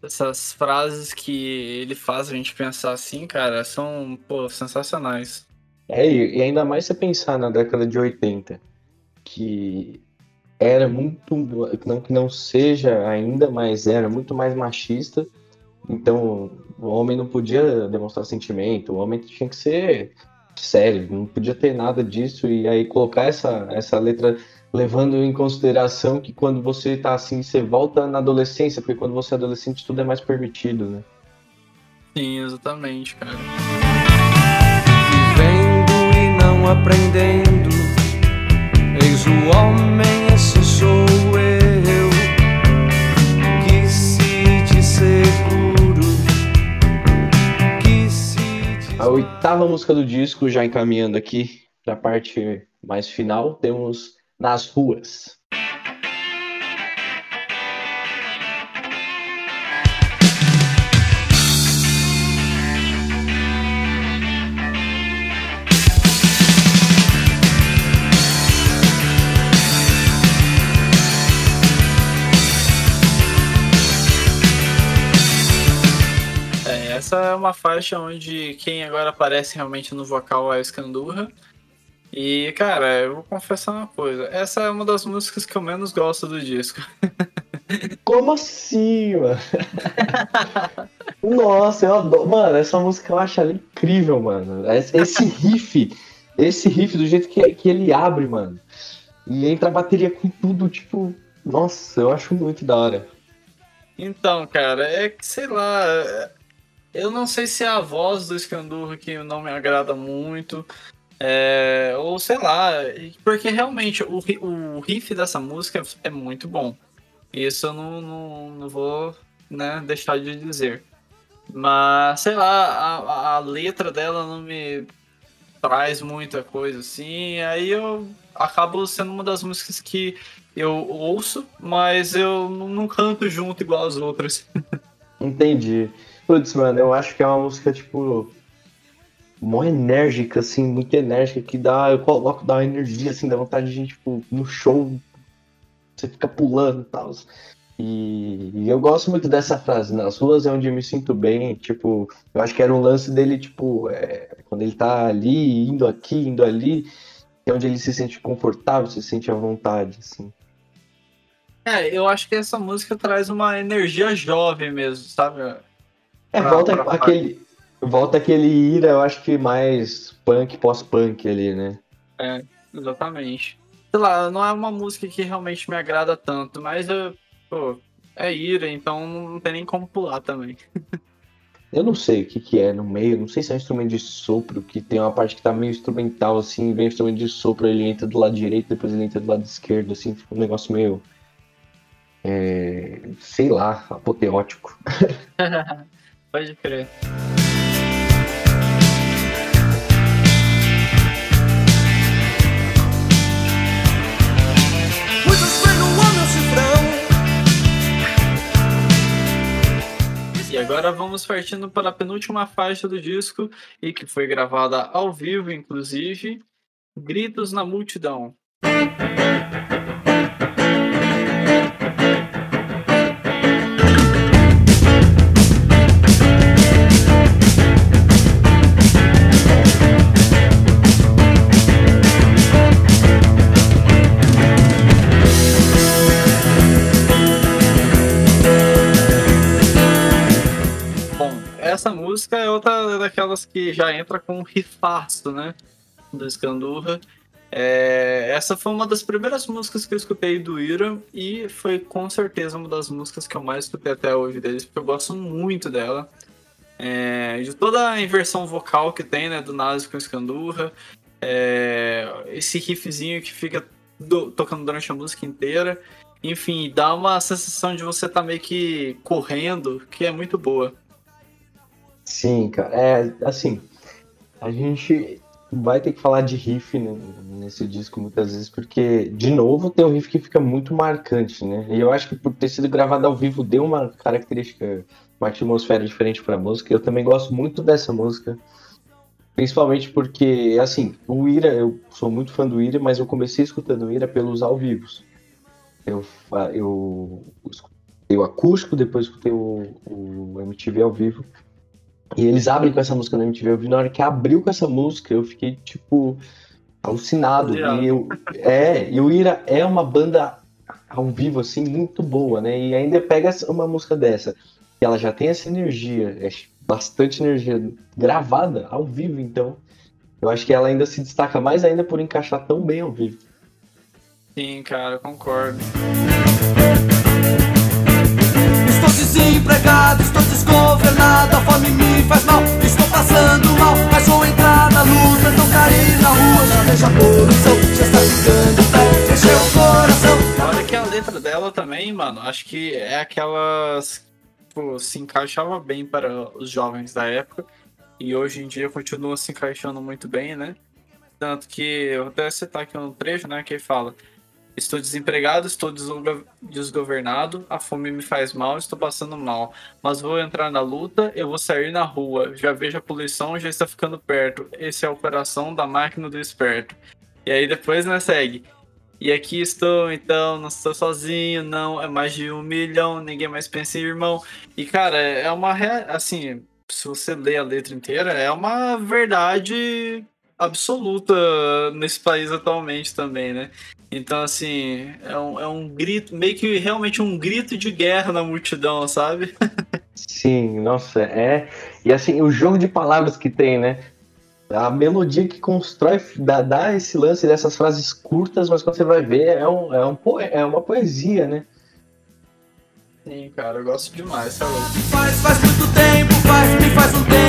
essas frases que ele faz a gente pensar assim, cara, são, pô, sensacionais. É, e ainda mais você pensar na década de 80, que era muito, não que não seja ainda, mas era muito mais machista. Então, o homem não podia demonstrar sentimento, o homem tinha que ser sério, não podia ter nada disso. E aí colocar essa, essa letra levando em consideração que quando você tá assim, você volta na adolescência, porque quando você é adolescente tudo é mais permitido, né? Sim, exatamente, cara. Aprendendo. Eis o homem, esse sou eu. Que se diz seguro. Que se diz. A oitava música do disco, já encaminhando aqui para a parte mais final, temos Nas Ruas. Essa é uma faixa onde quem agora aparece realmente no vocal é o Skandurra. E, cara, eu vou confessar uma coisa. Essa é uma das músicas que eu menos gosto do disco. [LAUGHS] Como assim, mano? [LAUGHS] Nossa, eu adoro. Mano, essa música eu acho ela incrível, mano. Esse esse riff, esse riff do jeito que, que ele abre, mano. E entra a bateria com tudo, tipo. Nossa, eu acho muito da hora. Então, cara, é que sei lá. Eu não sei se é a voz do Skandurra que não me agrada muito. é, ou sei lá, porque realmente o, o riff dessa música é muito bom. Isso eu não, não, não vou né, deixar de dizer. Mas, sei lá, a, a letra dela não me traz muita coisa assim, aí eu acabo sendo uma das músicas que eu ouço, mas eu não canto junto igual as outras. [LAUGHS] Entendi. Putz, mano, eu acho que é uma música, tipo, mó enérgica, assim, muito enérgica, que dá, eu coloco, dá uma energia, assim, dá vontade de gente, tipo, no show, você fica pulando e tal. E, e, eu gosto muito dessa frase, nas ruas é onde eu me sinto bem, tipo, eu acho que era um lance dele, tipo, é, quando ele tá ali, indo aqui, indo ali, é onde ele se sente confortável, se sente à vontade, assim. É, eu acho que essa música traz uma energia jovem mesmo, sabe? É, pra, volta pra aquele. Volta aquele ira, eu acho que mais punk, pós-punk ali, né? É, exatamente. Sei lá, não é uma música que realmente me agrada tanto, mas eu, pô, é ira, então não tem nem como pular também. Eu não sei o que, que é no meio, não sei se é um instrumento de sopro, que tem uma parte que tá meio instrumental, assim, vem um instrumento de sopro, ele entra do lado direito, depois ele entra do lado esquerdo, assim, fica um negócio meio. É, sei lá, apoteótico. [LAUGHS] Pode crer. E agora vamos partindo para a penúltima faixa do disco e que foi gravada ao vivo, inclusive, Gritos na Multidão. Música é outra daquelas que já entra com um rifaço, né? Do Escandurra. É, essa foi uma das primeiras músicas que eu escutei do Ira e foi com certeza uma das músicas que eu mais escutei até hoje deles, porque eu gosto muito dela. É, de toda a inversão vocal que tem, né, do Nazi com Escandurra, é, esse riffzinho que fica do, tocando durante a música inteira, enfim, dá uma sensação de você estar tá meio que correndo, que é muito boa. Sim, cara. É, assim, a gente vai ter que falar de riff né, nesse disco muitas vezes, porque, de novo, tem um riff que fica muito marcante, né? E eu acho que por ter sido gravado ao vivo deu uma característica, uma atmosfera diferente pra música. Eu também gosto muito dessa música. Principalmente porque, assim, o Ira, eu sou muito fã do Ira, mas eu comecei escutando o Ira pelos ao vivos. Eu, eu, eu acústico, depois escutei o, o MTV ao vivo. E eles abrem com essa música na MTV. Eu vi na hora que abriu com essa música, eu fiquei, tipo, alucinado. E eu, é, e o Ira é uma banda ao vivo, assim, muito boa, né? E ainda pega uma música dessa, que ela já tem essa energia, é bastante energia gravada ao vivo, então. Eu acho que ela ainda se destaca mais ainda por encaixar tão bem ao vivo. Sim, cara, concordo desempregado, desgovernado, a fome me faz mal, estou passando mal, mas vou entrar na luta, não na rua, já vejo a já está ficando o coração. Olha que a letra dela também, mano, acho que é aquelas, tipo, se encaixava bem para os jovens da época, e hoje em dia continua se encaixando muito bem, né? Tanto que, eu vou até citar aqui um trecho, né, que fala... Estou desempregado, estou desgovernado, a fome me faz mal, estou passando mal. Mas vou entrar na luta, eu vou sair na rua. Já vejo a poluição, já está ficando perto. Esse é o coração da máquina do esperto. E aí depois, né, segue. E aqui estou, então, não estou sozinho, não. É mais de um milhão, ninguém mais pensa em irmão. E, cara, é uma. Assim, se você ler a letra inteira, é uma verdade absoluta nesse país atualmente também, né? Então, assim, é um, é um grito, meio que realmente um grito de guerra na multidão, sabe? [LAUGHS] Sim, nossa, é. E assim, o jogo de palavras que tem, né? A melodia que constrói, dá, dá esse lance dessas frases curtas, mas quando você vai ver, é, um, é, um, é uma poesia, né? Sim, cara, eu gosto demais, sabe? Faz, faz muito tempo, faz, me faz um tempo,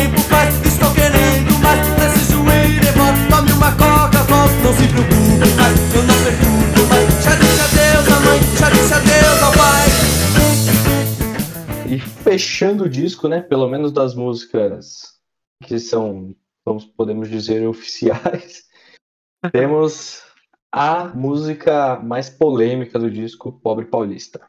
uma coca, volto, não se preocupe mais, eu não perturbo mais, já disse adeus à mãe, já disse adeus ao pai. E fechando o disco, né? Pelo menos das músicas que são, vamos, podemos dizer, oficiais, [LAUGHS] temos a música mais polêmica do disco, Pobre Paulista.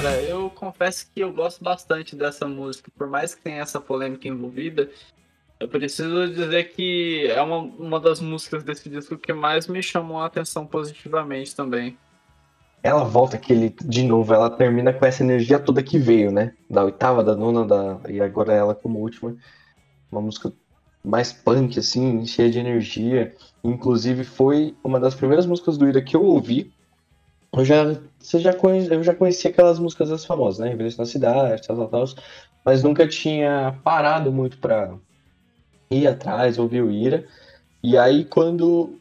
Cara, eu confesso que eu gosto bastante dessa música, por mais que tenha essa polêmica envolvida. Eu preciso dizer que é uma, uma das músicas desse disco que mais me chamou a atenção positivamente também. Ela volta aquele de novo, ela termina com essa energia toda que veio, né? Da oitava, da nona, da e agora ela como última. Uma música mais punk, assim, cheia de energia. Inclusive foi uma das primeiras músicas do Ira que eu ouvi eu já, você já eu já conhecia aquelas músicas das famosas, né? Envelhecer na cidade, tal, tal, tal, mas nunca tinha parado muito pra ir atrás, ouvir o Ira. E aí, quando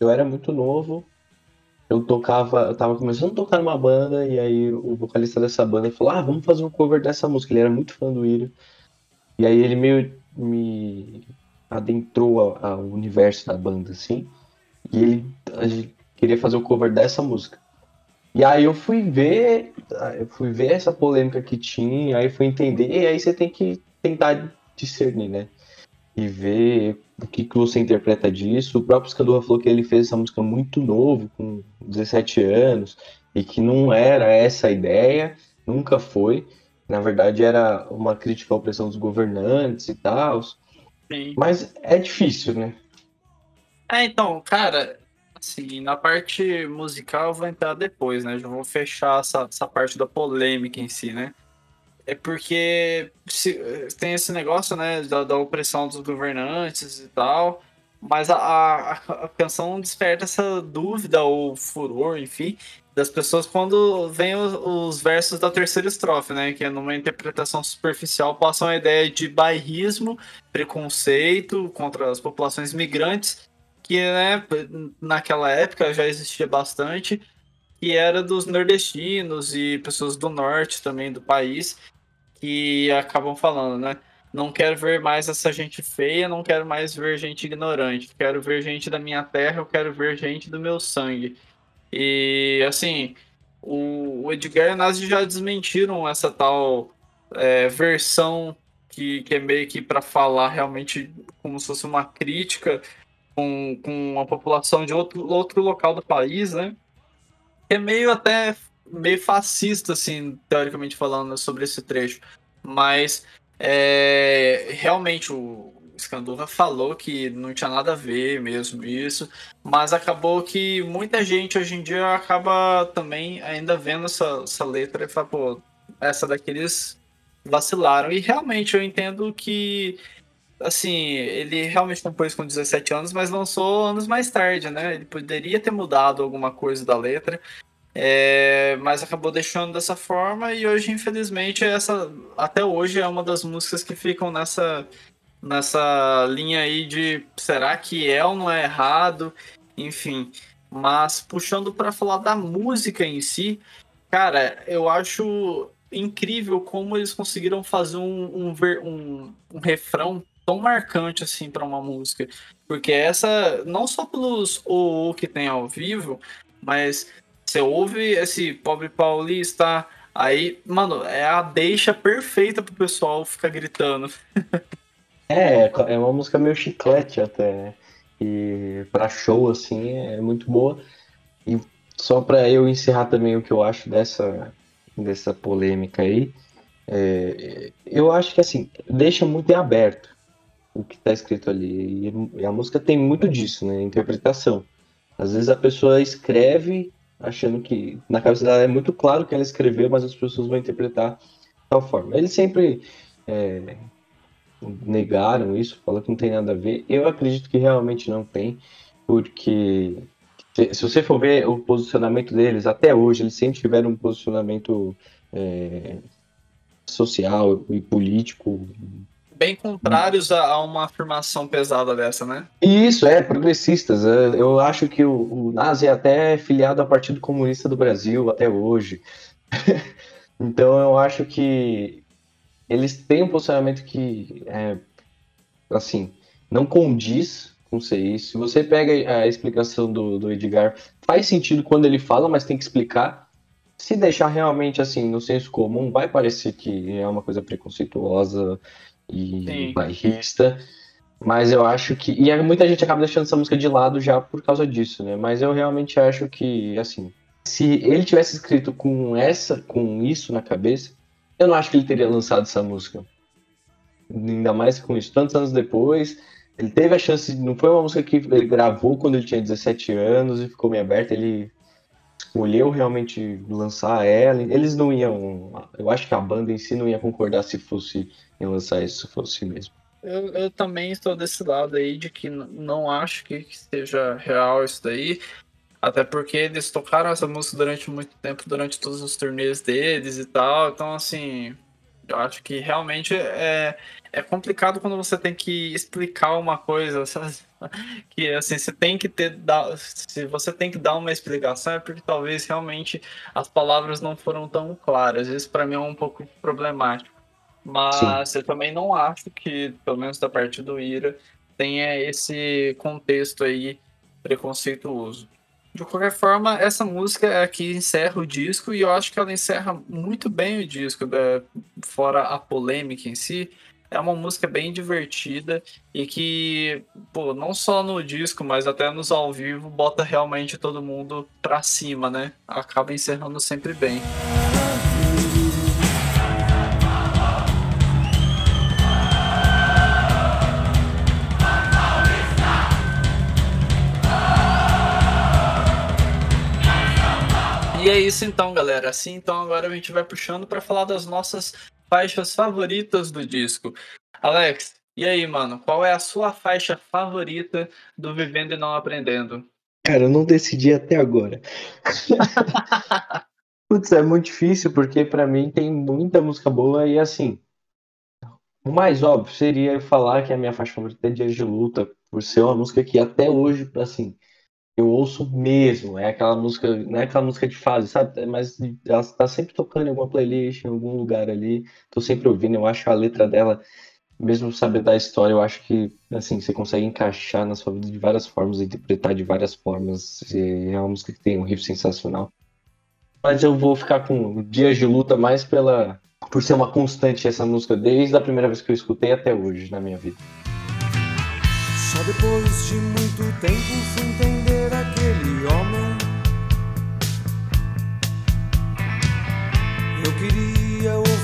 eu era muito novo, eu tocava, eu tava começando a tocar numa banda, e aí o vocalista dessa banda falou: Ah, vamos fazer um cover dessa música. Ele era muito fã do Ira. E aí ele meio me adentrou ao, ao universo da banda, assim. E ele, queria fazer o cover dessa música. E aí eu fui ver, eu fui ver essa polêmica que tinha, aí fui entender, e aí você tem que tentar discernir, né? E ver o que, que você interpreta disso. O próprio Scandurra falou que ele fez essa música muito novo, com 17 anos, e que não era essa a ideia, nunca foi. Na verdade, era uma crítica à opressão dos governantes e tal. Mas é difícil, né? É, então, cara, Sim, na parte musical eu vou entrar depois, né? Já vou fechar essa, essa parte da polêmica em si, né? É porque se, tem esse negócio, né, da, da, opressão dos governantes e tal, mas a, a, a canção desperta essa dúvida ou furor, enfim, das pessoas quando vem os, os, versos da terceira estrofe, né? Que é numa interpretação superficial passam a ideia de bairrismo, preconceito contra as populações migrantes que né, naquela época já existia bastante, que era dos nordestinos e pessoas do norte também do país, que acabam falando, né? Não quero ver mais essa gente feia, não quero mais ver gente ignorante, quero ver gente da minha terra, eu quero ver gente do meu sangue. E assim, o, Edgar e o Nazi já desmentiram essa tal é, versão que, que é meio que para falar realmente como se fosse uma crítica com, com a população de outro, outro local do país, né? É meio até meio fascista, assim, teoricamente falando, sobre esse trecho. Mas é, realmente o Scandurra falou que não tinha nada a ver mesmo isso, mas acabou que muita gente hoje em dia acaba também ainda vendo essa, essa letra e fala, pô, essa daqui eles vacilaram. E realmente eu entendo que assim, ele realmente compôs com 17 anos, mas lançou anos mais tarde, né? Ele poderia ter mudado alguma coisa da letra, é, mas acabou deixando dessa forma e hoje, infelizmente, essa até hoje é uma das músicas que ficam nessa nessa linha aí de será que é ou não é errado, enfim. Mas puxando para falar da música em si, cara, eu acho incrível como eles conseguiram fazer um, um, um, um refrão tão marcante assim para uma música. Porque essa, não só pelos o que tem ao vivo, mas você ouve esse pobre paulista, aí, mano, é a deixa perfeita pro pessoal ficar gritando. [LAUGHS] é, é uma música meio chiclete até, né? E pra show, assim, é muito boa. E só pra eu encerrar também o que eu acho dessa, dessa polêmica aí, é, eu acho que, assim, deixa muito em aberto o que está escrito ali. E a música tem muito disso, né? Interpretação. Às vezes a pessoa escreve achando que na cabeça dela é muito claro que ela escreveu, mas as pessoas vão interpretar de tal forma. Eles sempre é, negaram isso, falam que não tem nada a ver. Eu acredito que realmente não tem, porque se você for ver o posicionamento deles até hoje, eles sempre tiveram um posicionamento é, social e político bem contrários a, a, uma afirmação pesada dessa, né? Isso, é, progressistas. É, eu acho que o, o Nazi é até filiado ao Partido Comunista do Brasil até hoje. [LAUGHS] então eu acho que eles têm um posicionamento que, é, assim, não condiz com ser isso. Se você pega a explicação do, do Edgar, faz sentido quando ele fala, mas tem que explicar. Se deixar realmente assim no senso comum, vai parecer que é uma coisa preconceituosa e bairrista. Mas eu acho que. E muita gente acaba deixando essa música de lado já por causa disso, né? Mas eu realmente acho que, assim, se ele tivesse escrito com essa, com isso na cabeça, eu não acho que ele teria lançado essa música. Ainda mais com isso, tantos anos depois. Ele teve a chance, não foi uma música que ele gravou quando ele tinha 17 anos e ficou meio aberto, ele escolheu realmente lançar ela. Eles não iam, eu acho que a banda em si não ia concordar se fosse em lançar isso, se fosse mesmo. Eu, eu também estou desse lado aí de que não acho que, que seja real isso daí. Até porque eles tocaram essa música durante muito tempo, durante todos os turnês deles e tal. Então, assim, eu acho que realmente é, é complicado quando você tem que explicar uma coisa. [LAUGHS] Que assim, você tem que ter. Se você tem que dar uma explicação, é porque talvez realmente as palavras não foram tão claras. Isso para mim é um pouco problemático. Mas Sim. eu também não acho que, pelo menos da parte do Ira, tenha esse contexto aí preconceituoso. De qualquer forma, essa música aqui encerra o disco e eu acho que ela encerra muito bem o disco, né? fora a polêmica em si. É uma música bem divertida e que, pô, não só no disco, mas até nos ao vivo, bota realmente todo mundo pra cima, né? Acaba encerrando sempre bem. E é isso então, galera. Assim, então agora a gente vai puxando para falar das nossas faixas favoritas do disco. Alex, e aí, mano, qual é a sua faixa favorita do Vivendo e Não Aprendendo? Cara, eu não decidi até agora. [LAUGHS] Putz, é muito difícil porque para mim tem muita música boa e assim. O mais óbvio seria falar que a minha faixa favorita é Dias de Luta, por ser uma música que até hoje, assim, eu ouço mesmo. É aquela música, não é aquela música de fase, sabe? É, mas ela está sempre tocando em alguma playlist, em algum lugar ali. Tô sempre ouvindo. Eu acho a letra dela, mesmo saber da história, eu acho que assim você consegue encaixar na sua vida de várias formas, interpretar de várias formas. É uma música que tem um riff sensacional. Mas eu vou ficar com Dias de Luta mais pela por ser uma constante essa música desde a primeira vez que eu escutei até hoje na minha vida. Só depois de muito tempo fui entender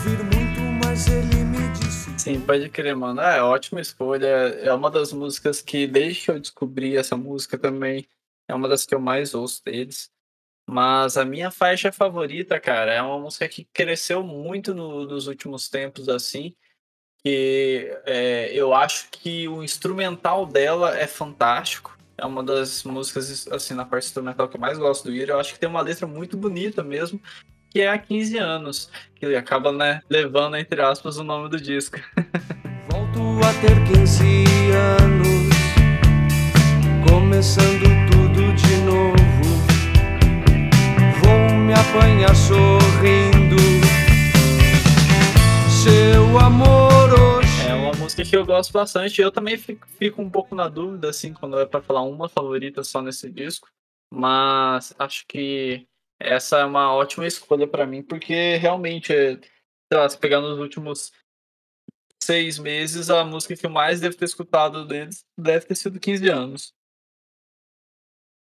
ouvir muito, mas ele me disse. Sim, pode crer, mano. É ótima escolha. É uma das músicas que, desde que eu descobri essa música também, é uma das que eu mais ouço deles. Mas a minha faixa favorita, cara, é uma música que cresceu muito no, nos últimos tempos, assim que é, eu acho que o instrumental dela é fantástico. É uma das músicas, assim, na parte instrumental que eu mais gosto do Ira. Eu acho que tem uma letra muito bonita mesmo, que é há 15 anos, que ele acaba, né, levando, entre aspas, o nome do disco. [LAUGHS] Volto a ter 15 anos, começando tudo de novo. Vou me apanhar sorrindo. Seu amor música que eu gosto bastante. Eu também fico, fico um pouco na dúvida, assim, quando é para falar uma favorita só nesse disco. Mas acho que essa é uma ótima escolha para mim, porque realmente, sei lá, se pegar nos últimos seis meses, a música que eu mais devo ter escutado deles deve ter sido 15 anos.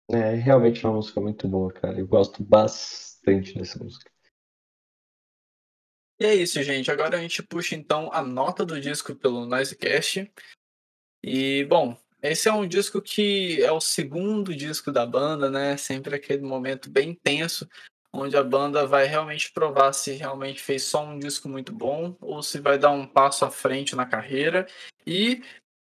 É realmente uma música muito boa, cara. Eu gosto bastante dessa música. E é isso, gente. Agora a gente puxa então a nota do disco pelo Noisecast. E, bom, esse é um disco que é o segundo disco da banda, né? Sempre aquele momento bem tenso, onde a banda vai realmente provar se realmente fez só um disco muito bom ou se vai dar um passo à frente na carreira. E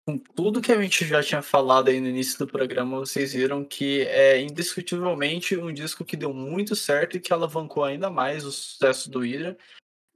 com tudo que a gente já tinha falado aí no início do programa, vocês viram que é indiscutivelmente um disco que deu muito certo e que alavancou ainda mais o sucesso do Ira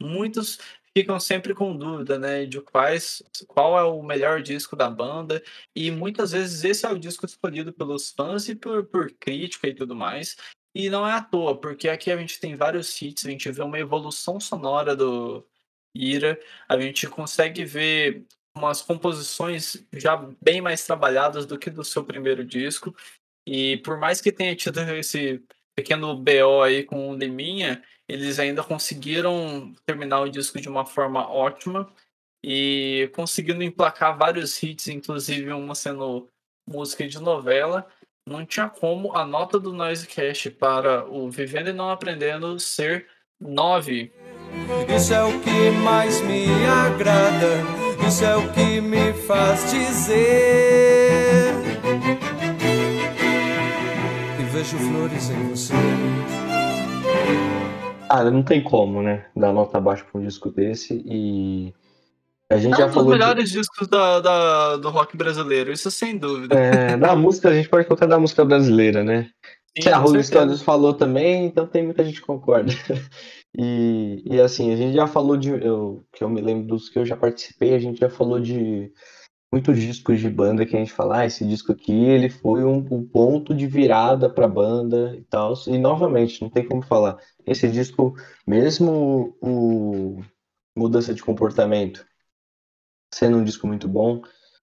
muitos ficam sempre com dúvida, né, de quais, qual é o melhor disco da banda, e muitas vezes esse é o disco escolhido pelos fãs e por, por crítica e tudo mais. E não é à toa, porque aqui a gente tem vários hits, a gente vê uma evolução sonora do Ira, a gente consegue ver umas composições já bem mais trabalhadas do que do seu primeiro disco. E por mais que tenha tido esse pequeno BO aí com o Liminha, eles ainda conseguiram terminar o disco de uma forma ótima e conseguindo emplacar vários hits, inclusive uma sendo música de novela. Não tinha como a nota do Noisecast para o Vivendo e Não Aprendendo ser 9. Isso é o que mais me agrada, isso é o que me faz dizer. E vejo flores em você. Cara, não tem como, né? Dar nota abaixo pra um disco desse e. A gente É já um dos falou. de- melhores discos da, da- do rock brasileiro, isso sem dúvida. É, da música, a gente pode colocar da música brasileira, né? Sim, Se a Rolling. Stones falou também, então tem muita gente que concorda. [LAUGHS] E, e assim, a gente já falou de. Eu, que eu me lembro dos que eu já participei, a gente já falou de muitos discos de banda que a gente fala, ah, esse disco aqui ele foi um, um ponto de virada pra banda e tal. E novamente, não tem como falar. Esse disco, mesmo o Mudança de Comportamento sendo um disco muito bom,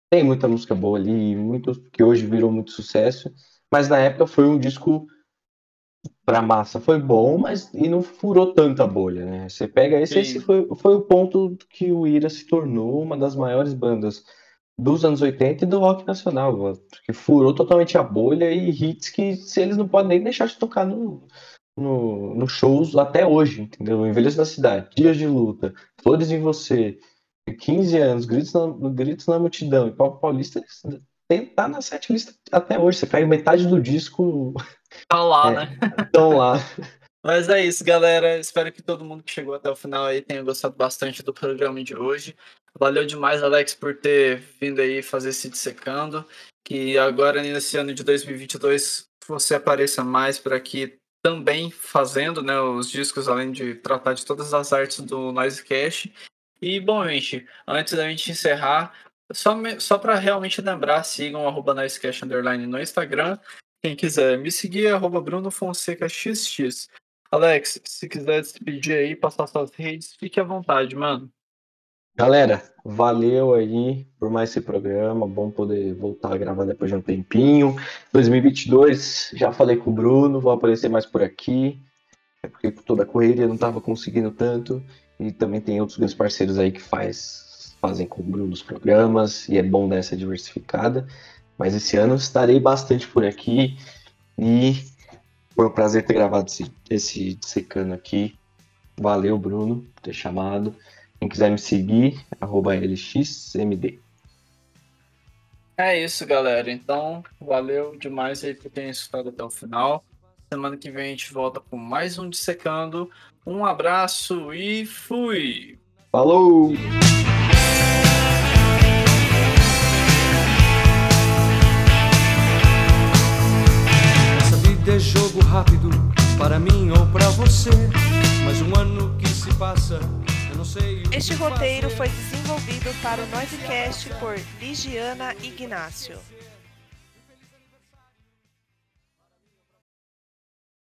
tem muita música boa ali, muito, que hoje virou muito sucesso, mas na época foi um disco pra massa, foi bom, mas e não furou tanta bolha, né? Você pega esse, Sim. esse foi, foi o ponto que o Ira se tornou uma das maiores bandas dos anos 80 e do rock nacional, que furou totalmente a bolha e hits que se eles não podem nem deixar de tocar no, no, no shows até hoje, entendeu? Envelheço na cidade, Dias de Luta, Flores em Você, 15 anos, Gritos na, Gritos na Multidão e Pau Paulista tem, tá na setlist até hoje. Você pega metade do disco, Tá lá, É. né? estão lá. Mas é isso, galera. Espero que todo mundo que chegou até o final aí tenha gostado bastante do programa de hoje. Valeu demais, Alex, por ter vindo aí fazer esse dissecando. Que agora, nesse ano de 2022, você apareça mais por aqui também fazendo né, os discos, além de tratar de todas as artes do Noisecast. E, bom, gente, antes da gente encerrar, só, só para realmente lembrar, sigam Noisecast Underline no Instagram. Quem quiser me seguir, arroba Bruno Fonseca XX. Alex, se quiser despedir aí, passar suas redes, fique à vontade, mano. Galera, valeu aí por mais esse programa. Bom poder voltar a gravar depois de um tempinho. 2022, já falei com o Bruno, vou aparecer mais por aqui. É porque toda a correria não estava conseguindo tanto. E também tem outros grandes parceiros aí que faz, fazem com o Bruno os programas. E é bom dar essa diversificada. Mas esse ano estarei bastante por aqui. E foi um prazer ter gravado esse, esse secano aqui. Valeu, Bruno, por ter chamado. Quem quiser me seguir, arroba LXMD. É isso, galera. Então, valeu demais aí por terem escutado até o final. Semana que vem a gente volta com mais um Dissecando. Um abraço e fui! Falou! Essa vida é jogo rápido para mim ou para você. Mas um ano que se passa, Este roteiro foi desenvolvido para o Noisecast por Ligiana Ignácio.